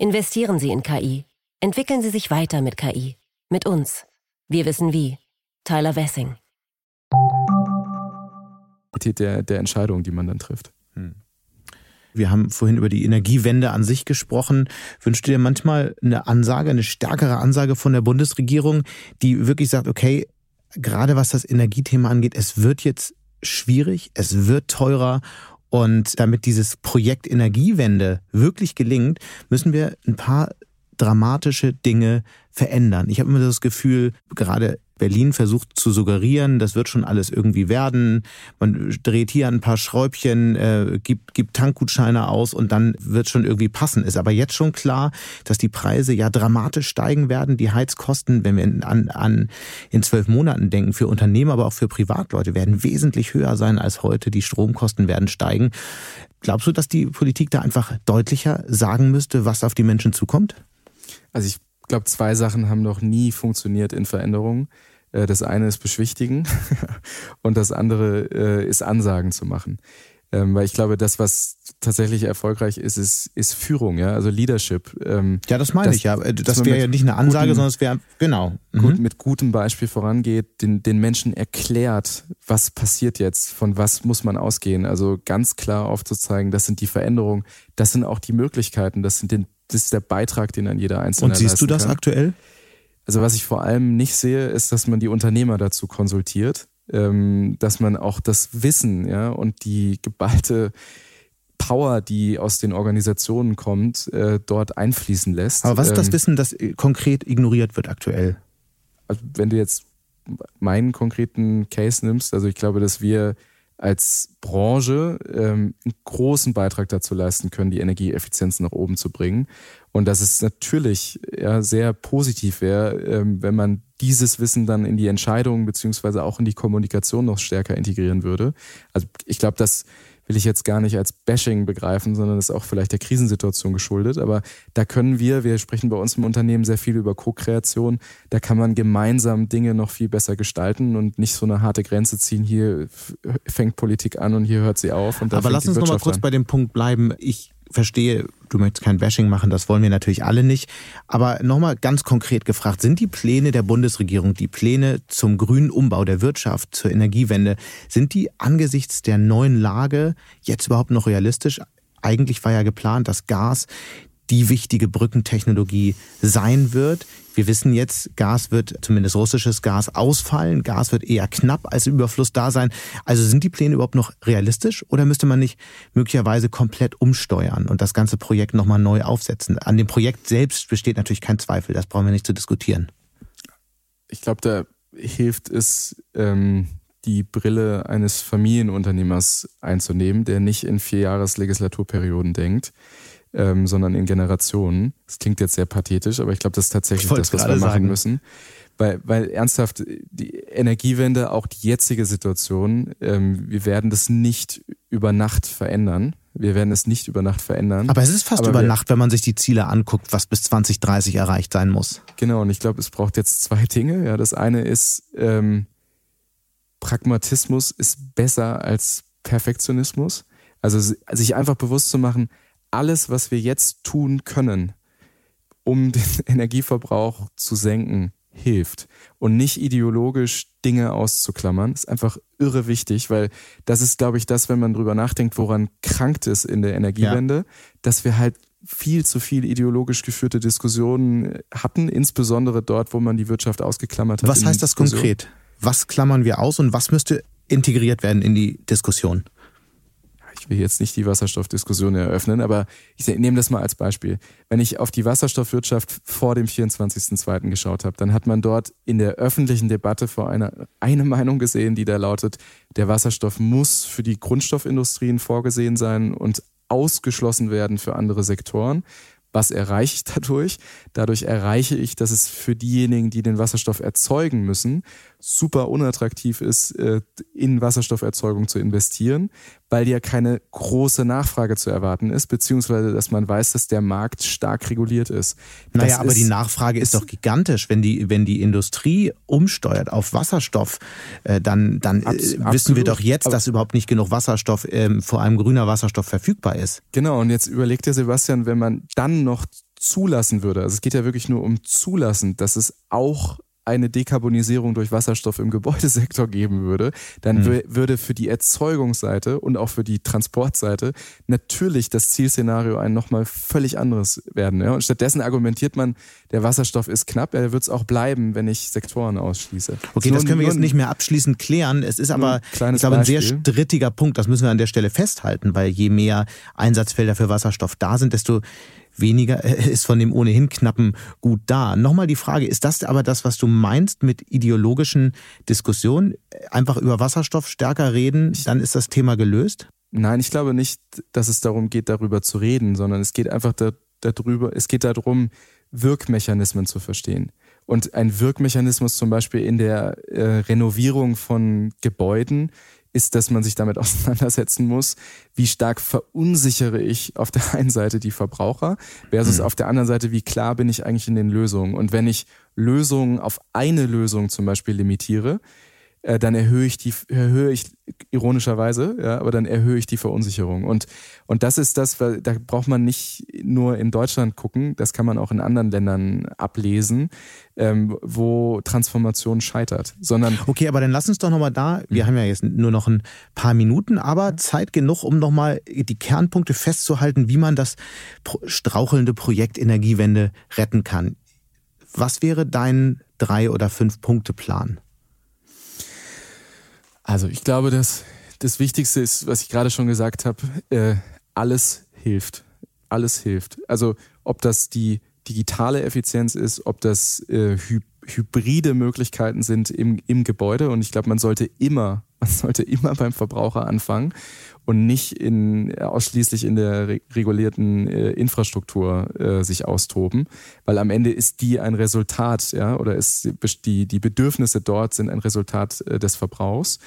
Investieren Sie in KI. Entwickeln Sie sich weiter mit KI. Mit uns. Wir wissen wie. Tyler Wessing. Der, der Entscheidung, die man dann trifft. Hm. Wir haben vorhin über die Energiewende an sich gesprochen. Wünschst du dir manchmal eine Ansage, eine stärkere Ansage von der Bundesregierung, die wirklich sagt, okay, gerade was das Energiethema angeht, es wird jetzt schwierig, es wird teurer und damit dieses Projekt Energiewende wirklich gelingt, müssen wir ein paar dramatische Dinge verändern. Ich habe immer das Gefühl, gerade Berlin versucht zu suggerieren, das wird schon alles irgendwie werden. Man dreht hier ein paar Schräubchen, äh, gibt, gibt Tankgutscheine aus und dann wird schon irgendwie passen. Ist aber jetzt schon klar, dass die Preise ja dramatisch steigen werden. Die Heizkosten, wenn wir an, an in zwölf Monaten denken, für Unternehmer, aber auch für Privatleute, werden wesentlich höher sein als heute. Die Stromkosten werden steigen. Glaubst du, dass die Politik da einfach deutlicher sagen müsste, was auf die Menschen zukommt? Also ich glaube, zwei Sachen haben noch nie funktioniert in Veränderungen. Äh, das eine ist beschwichtigen und das andere äh, ist Ansagen zu machen. Ähm, weil ich glaube, das, was tatsächlich erfolgreich ist, ist, ist Führung, ja, also Leadership. Ähm, ja, das meine ich ja. Das wäre ja nicht eine Ansage, guten, sondern es wäre, genau. Mhm. Gut, mit gutem Beispiel vorangeht, den, den Menschen erklärt, was passiert jetzt, von was muss man ausgehen. Also ganz klar aufzuzeigen, das sind die Veränderungen, das sind auch die Möglichkeiten, das sind den, das ist der Beitrag, den dann jeder Einzelne Und siehst du das kann. aktuell? Also was ich vor allem nicht sehe, ist, dass man die Unternehmer dazu konsultiert, ähm, dass man auch das Wissen ja, und die geballte Power, die aus den Organisationen kommt, äh, dort einfließen lässt. Aber was ist das ähm, Wissen, das äh, konkret ignoriert wird aktuell? Also wenn du jetzt meinen konkreten Case nimmst, also ich glaube, dass wir als Branche ähm, einen großen Beitrag dazu leisten können, die Energieeffizienz nach oben zu bringen. Und dass es natürlich ja, sehr positiv wäre, ähm, wenn man dieses Wissen dann in die Entscheidungen beziehungsweise auch in die Kommunikation noch stärker integrieren würde. Also ich glaube, dass will ich jetzt gar nicht als Bashing begreifen, sondern ist auch vielleicht der Krisensituation geschuldet. Aber da können wir, wir sprechen bei uns im Unternehmen sehr viel über Co-Kreation, da kann man gemeinsam Dinge noch viel besser gestalten und nicht so eine harte Grenze ziehen, hier fängt Politik an und hier hört sie auf. Aber lass uns noch mal kurz an. bei dem Punkt bleiben. Ich verstehe, du möchtest kein Bashing machen, das wollen wir natürlich alle nicht. Aber nochmal ganz konkret gefragt, sind die Pläne der Bundesregierung, die Pläne zum grünen Umbau der Wirtschaft, zur Energiewende, sind die angesichts der neuen Lage jetzt überhaupt noch realistisch? Eigentlich war ja geplant, dass Gas die wichtige Brückentechnologie sein wird. Wir wissen jetzt, Gas wird, zumindest russisches Gas, ausfallen. Gas wird eher knapp als Überfluss da sein. Also sind die Pläne überhaupt noch realistisch oder müsste man nicht möglicherweise komplett umsteuern und das ganze Projekt nochmal neu aufsetzen? An dem Projekt selbst besteht natürlich kein Zweifel. Das brauchen wir nicht zu diskutieren. Ich glaube, da hilft es, ähm, die Brille eines Familienunternehmers einzunehmen, der nicht in vier Jahres Legislaturperioden denkt ähm, sondern in Generationen. Das klingt jetzt sehr pathetisch, aber ich glaube, das ist tatsächlich das, was wir machen sagen. müssen. Weil, weil ernsthaft, die Energiewende, auch die jetzige Situation, ähm, wir werden das nicht über Nacht verändern. Wir werden es nicht über Nacht verändern. Aber es ist fast aber über wir, Nacht, wenn man sich die Ziele anguckt, was bis 2030 erreicht sein muss. Genau, und ich glaube, es braucht jetzt zwei Dinge. Ja, das eine ist, ähm, Pragmatismus ist besser als Perfektionismus. Also sich einfach bewusst zu machen, alles, was wir jetzt tun können, um den Energieverbrauch zu senken, hilft und nicht ideologisch Dinge auszuklammern, ist einfach irre wichtig, weil das ist, glaube ich, das, wenn man drüber nachdenkt, woran krankt es in der Energiewende, ja. dass wir halt viel zu viel ideologisch geführte Diskussionen hatten, insbesondere dort, wo man die Wirtschaft ausgeklammert hat. Was heißt das konkret? Was klammern wir aus und was müsste integriert werden in die Diskussion? Will jetzt nicht die Wasserstoffdiskussion eröffnen, aber ich nehme das mal als Beispiel. Wenn ich auf die Wasserstoffwirtschaft vor dem 24.02. geschaut habe, dann hat man dort in der öffentlichen Debatte vor einer eine Meinung gesehen, die da lautet, der Wasserstoff muss für die Grundstoffindustrien vorgesehen sein und ausgeschlossen werden für andere Sektoren. Was erreiche ich dadurch? Dadurch erreiche ich, dass es für diejenigen, die den Wasserstoff erzeugen müssen, super unattraktiv ist, äh, in Wasserstofferzeugung zu investieren, weil ja keine große Nachfrage zu erwarten ist, beziehungsweise dass man weiß, dass der Markt stark reguliert ist. Das naja, aber ist, die Nachfrage ist, ist, doch gigantisch. Wenn die, wenn die Industrie umsteuert auf Wasserstoff, äh, dann, dann äh, wissen absolut. wir doch jetzt, dass überhaupt nicht genug Wasserstoff, ähm, vor allem grüner Wasserstoff verfügbar ist. Genau, und jetzt überlegt der Sebastian, wenn man dann noch zulassen würde, also es geht ja wirklich nur um zulassen, dass es auch eine Dekarbonisierung durch Wasserstoff im Gebäudesektor geben würde, dann mhm. würde für die Erzeugungsseite und auch für die Transportseite natürlich das Zielszenario ein nochmal völlig anderes werden. Ja? Und stattdessen argumentiert man, der Wasserstoff ist knapp, er wird es auch bleiben, wenn ich Sektoren ausschließe. Okay, das, das können wir jetzt nicht mehr abschließend klären. Es ist aber, ich glaube, ein sehr strittiger Punkt. Das müssen wir an der Stelle festhalten, weil je mehr Einsatzfelder für Wasserstoff da sind, desto weniger ist von dem ohnehin knappen Gut da. Nochmal die Frage, ist das aber das, was du meinst mit ideologischen Diskussionen? Einfach über Wasserstoff stärker reden, dann ist das Thema gelöst? Nein, ich glaube nicht, dass es darum geht, darüber zu reden, sondern es geht einfach da, darüber, es geht darum, Wirkmechanismen zu verstehen. Und ein Wirkmechanismus zum Beispiel in der äh, Renovierung von Gebäuden ist, dass man sich damit auseinandersetzen muss, wie stark verunsichere ich auf der einen Seite die Verbraucher versus mhm. auf der anderen Seite, wie klar bin ich eigentlich in den Lösungen. Und wenn ich Lösungen auf eine Lösung zum Beispiel limitiere, äh, dann erhöhe ich die, erhöhe ich ironischerweise, ja, aber dann erhöhe ich die Verunsicherung. Und, und das ist das, weil da braucht man nicht nur in Deutschland gucken, das kann man auch in anderen Ländern ablesen, ähm, wo Transformation scheitert. Sondern okay, aber dann lass uns doch nochmal da, wir mhm. haben ja jetzt nur noch ein paar Minuten, aber Zeit genug, um nochmal die Kernpunkte festzuhalten, wie man das strauchelnde Projekt Energiewende retten kann. Was wäre dein drei- oder fünf-Punkte-Plan? Also ich glaube, dass das Wichtigste ist, was ich gerade schon gesagt habe, äh, alles hilft. Alles hilft. Also ob das die digitale Effizienz ist, ob das äh, hy hybride Möglichkeiten sind im, im Gebäude. Und ich glaube, man sollte immer, man sollte immer beim Verbraucher anfangen und nicht in, ausschließlich in der re regulierten äh, Infrastruktur äh, sich austoben, weil am Ende ist die ein Resultat, ja, oder ist die, die Bedürfnisse dort sind ein Resultat äh, des Verbrauchs.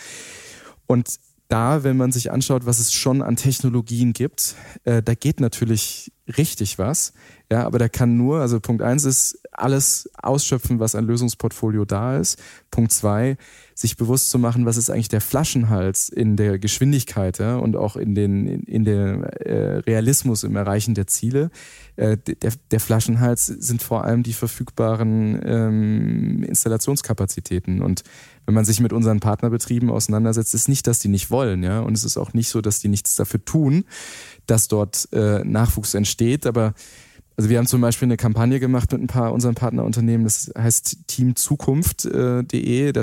Und da, wenn man sich anschaut, was es schon an Technologien gibt, äh, da geht natürlich richtig was. Ja, aber da kann nur, also Punkt eins ist alles ausschöpfen, was an Lösungsportfolio da ist. Punkt zwei, sich bewusst zu machen, was ist eigentlich der Flaschenhals in der Geschwindigkeit ja, und auch in den in, in der äh, Realismus im Erreichen der Ziele. Äh, der, der Flaschenhals sind vor allem die verfügbaren ähm, Installationskapazitäten und wenn man sich mit unseren Partnerbetrieben auseinandersetzt, ist nicht, dass die nicht wollen, ja, und es ist auch nicht so, dass die nichts dafür tun, dass dort äh, Nachwuchs entsteht, aber also wir haben zum Beispiel eine Kampagne gemacht mit ein paar unseren Partnerunternehmen, das heißt teamzukunft.de, äh,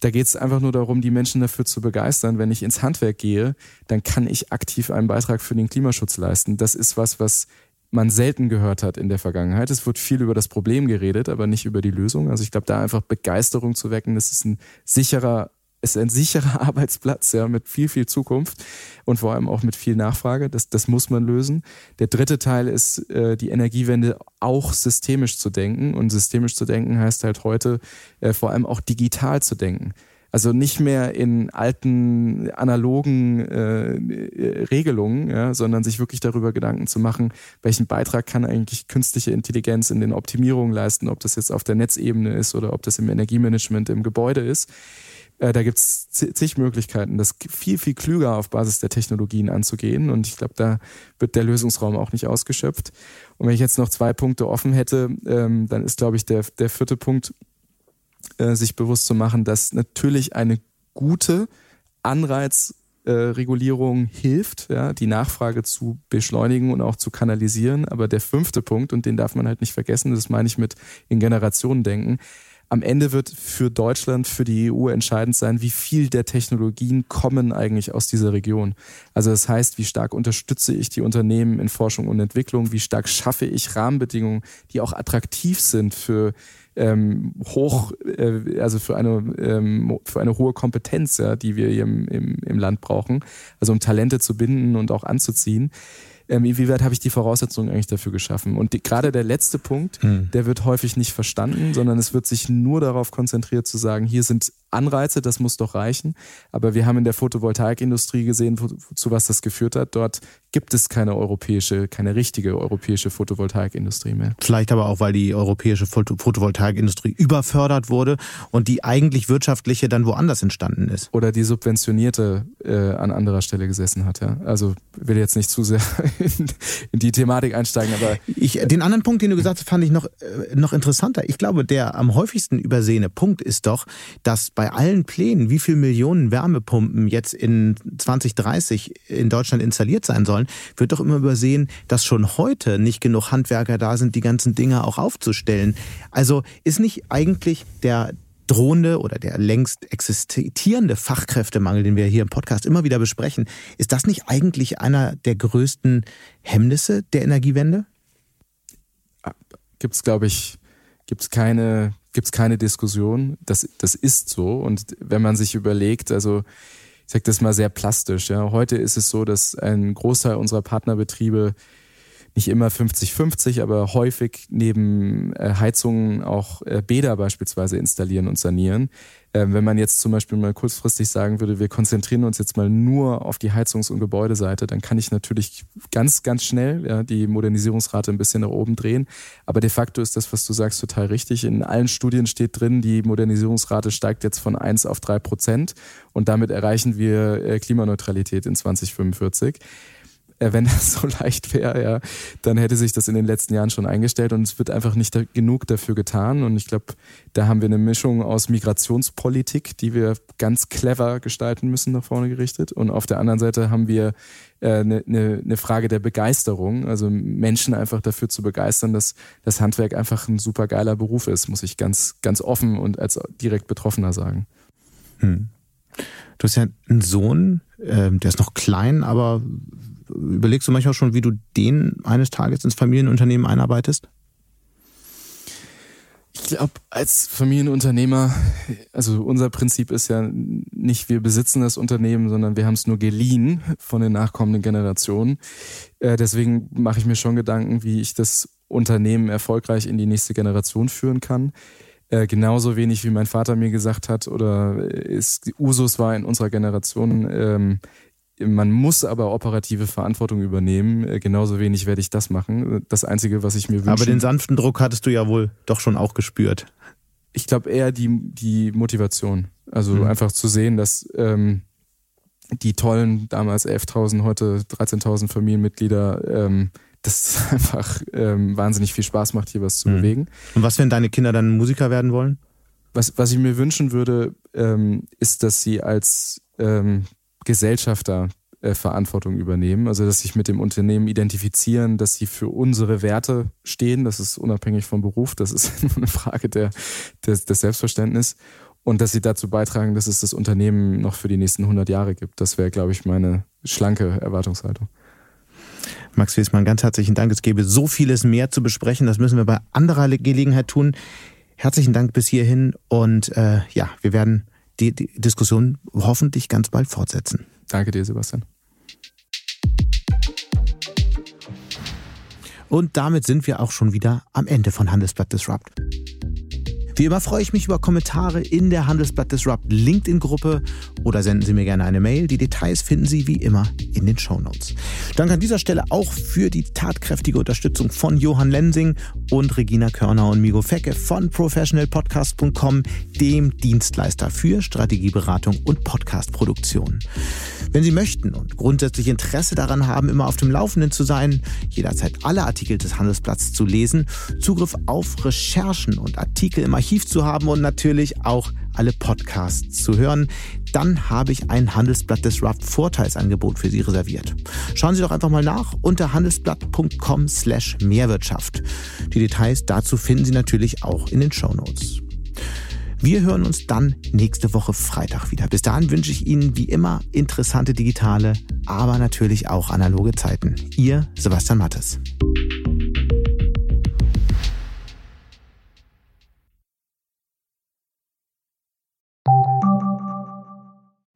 da geht es einfach nur darum, die Menschen dafür zu begeistern. Wenn ich ins Handwerk gehe, dann kann ich aktiv einen Beitrag für den Klimaschutz leisten. Das ist was, was man selten gehört hat in der Vergangenheit. Es wird viel über das Problem geredet, aber nicht über die Lösung. Also ich glaube, da einfach Begeisterung zu wecken, das ist ein sicherer ist ein sicherer Arbeitsplatz, ja, mit viel, viel Zukunft und vor allem auch mit viel Nachfrage. Das, das muss man lösen. Der dritte Teil ist, äh, die Energiewende auch systemisch zu denken. Und systemisch zu denken heißt halt heute äh, vor allem auch digital zu denken. Also nicht mehr in alten analogen äh, Regelungen, ja, sondern sich wirklich darüber Gedanken zu machen, welchen Beitrag kann eigentlich künstliche Intelligenz in den Optimierungen leisten, ob das jetzt auf der Netzebene ist oder ob das im Energiemanagement im Gebäude ist. Äh, da gibt es zig Möglichkeiten, das viel, viel klüger auf Basis der Technologien anzugehen. Und ich glaube, da wird der Lösungsraum auch nicht ausgeschöpft. Und wenn ich jetzt noch zwei Punkte offen hätte, ähm, dann ist, glaube ich, der, der vierte Punkt, äh, sich bewusst zu machen, dass natürlich eine gute Anreizregulierung äh, hilft, ja, die Nachfrage zu beschleunigen und auch zu kanalisieren. Aber der fünfte Punkt, und den darf man halt nicht vergessen, das meine ich mit in Generationen denken, am Ende wird für Deutschland, für die EU entscheidend sein, wie viel der Technologien kommen eigentlich aus dieser Region. Also das heißt, wie stark unterstütze ich die Unternehmen in Forschung und Entwicklung, wie stark schaffe ich Rahmenbedingungen, die auch attraktiv sind für ähm, hoch, äh, also für eine, ähm, für eine hohe Kompetenz, ja, die wir hier im, im, im Land brauchen, also um Talente zu binden und auch anzuziehen ähm, inwieweit habe ich die Voraussetzungen eigentlich dafür geschaffen? Und die, gerade der letzte Punkt, hm. der wird häufig nicht verstanden, sondern es wird sich nur darauf konzentriert zu sagen, hier sind Anreize, das muss doch reichen. Aber wir haben in der Photovoltaikindustrie gesehen, zu was das geführt hat. Dort gibt es keine europäische, keine richtige europäische Photovoltaikindustrie mehr. Vielleicht aber auch, weil die europäische Photovoltaikindustrie überfördert wurde und die eigentlich wirtschaftliche dann woanders entstanden ist. Oder die subventionierte äh, an anderer Stelle gesessen hat. Ja. Also will jetzt nicht zu sehr in, in die Thematik einsteigen, aber ich, den anderen Punkt, den du gesagt hast, fand ich noch äh, noch interessanter. Ich glaube, der am häufigsten übersehene Punkt ist doch, dass bei allen Plänen, wie viel Millionen Wärmepumpen jetzt in 2030 in Deutschland installiert sein sollen, wird doch immer übersehen, dass schon heute nicht genug Handwerker da sind, die ganzen Dinge auch aufzustellen. Also ist nicht eigentlich der drohende oder der längst existierende Fachkräftemangel, den wir hier im Podcast immer wieder besprechen, ist das nicht eigentlich einer der größten Hemmnisse der Energiewende? Gibt es, glaube ich, gibt's keine, gibt's keine Diskussion. Das, das ist so. Und wenn man sich überlegt, also ich sage das mal sehr plastisch, ja, heute ist es so, dass ein Großteil unserer Partnerbetriebe nicht immer 50-50, aber häufig neben äh, Heizungen auch äh, Bäder beispielsweise installieren und sanieren. Ähm, wenn man jetzt zum Beispiel mal kurzfristig sagen würde, wir konzentrieren uns jetzt mal nur auf die Heizungs- und Gebäudeseite, dann kann ich natürlich ganz, ganz schnell ja, die Modernisierungsrate ein bisschen nach oben drehen. Aber de facto ist das, was du sagst, total richtig. In allen Studien steht drin, die Modernisierungsrate steigt jetzt von 1 auf 3 Prozent und damit erreichen wir äh, Klimaneutralität in 2045 äh, wenn das so leicht wäre, ja, dann hätte sich das in den letzten Jahren schon eingestellt und es wird einfach nicht da, genug dafür getan. Und ich glaube, da haben wir eine Mischung aus Migrationspolitik, die wir ganz clever gestalten müssen, nach vorne gerichtet. Und auf der anderen Seite haben wir eine, äh, ne, ne, ne Frage der Begeisterung, also Menschen einfach dafür zu begeistern, dass das Handwerk einfach ein super geiler Beruf ist, muss ich ganz, ganz offen und als direkt Betroffener sagen. Hm. Du hast ja einen Sohn, äh, der ist noch klein, aber Überlegst du manchmal schon, wie du den eines Tages ins Familienunternehmen einarbeitest? Ich glaube, als Familienunternehmer, also unser Prinzip ist ja nicht, wir besitzen das Unternehmen, sondern wir haben es nur geliehen von den nachkommenden Generationen. Äh, deswegen mache ich mir schon Gedanken, wie ich das Unternehmen erfolgreich in die nächste Generation führen kann. Äh, genauso wenig wie mein Vater mir gesagt hat oder ist Usus war in unserer Generation, ähm, man muss aber operative Verantwortung übernehmen. Äh, genauso wenig werde ich das machen. Das Einzige, was ich mir wünsche. Aber den sanften Druck hattest du ja wohl doch schon auch gespürt. Ich glaube eher die, die Motivation. Also mhm. einfach zu sehen, dass ähm, die tollen, damals 11.000, heute 13.000 Familienmitglieder, ähm, das einfach ähm, wahnsinnig viel Spaß macht, hier was zu mhm. bewegen. Und was, wenn deine Kinder dann Musiker werden wollen? Was, was ich mir wünschen würde, ähm, ist, dass sie als ähm, Gesellschafter äh, Verantwortung übernehmen, also dass sich mit dem Unternehmen identifizieren, dass sie für unsere Werte stehen, das ist unabhängig vom Beruf, das ist nur eine Frage der, des, des Selbstverständnisses und dass sie dazu beitragen, dass es das Unternehmen noch für die nächsten 100 Jahre gibt. Das wäre, glaube ich, meine schlanke Erwartungshaltung. Max Wiesmann, ganz herzlichen Dank. Es gäbe so vieles mehr zu besprechen. Das müssen wir bei anderer Gelegenheit tun. Herzlichen Dank bis hierhin und äh, ja, wir werden die, die Diskussion hoffentlich ganz bald fortsetzen. Danke dir, Sebastian. Und damit sind wir auch schon wieder am Ende von Handelsblatt Disrupt. Wie immer freue ich mich über Kommentare in der Handelsblatt Disrupt LinkedIn-Gruppe oder senden Sie mir gerne eine Mail. Die Details finden Sie wie immer in den Show Notes. Danke an dieser Stelle auch für die tatkräftige Unterstützung von Johann Lensing und Regina Körner und Migo Fecke von professionalpodcast.com, dem Dienstleister für Strategieberatung und Podcastproduktion. Wenn Sie möchten und grundsätzlich Interesse daran haben, immer auf dem Laufenden zu sein, jederzeit alle Artikel des Handelsblatts zu lesen, Zugriff auf Recherchen und Artikel im Archiv zu haben und natürlich auch alle Podcasts zu hören, dann habe ich ein Handelsblatt Disrupt Vorteilsangebot für Sie reserviert. Schauen Sie doch einfach mal nach unter handelsblatt.com slash Mehrwirtschaft. Die Details dazu finden Sie natürlich auch in den Show Notes. Wir hören uns dann nächste Woche Freitag wieder. Bis dahin wünsche ich Ihnen wie immer interessante digitale, aber natürlich auch analoge Zeiten. Ihr Sebastian Mattes.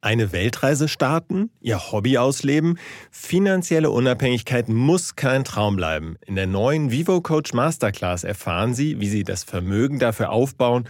Eine Weltreise starten, ihr Hobby ausleben, finanzielle Unabhängigkeit muss kein Traum bleiben. In der neuen Vivo Coach Masterclass erfahren Sie, wie Sie das Vermögen dafür aufbauen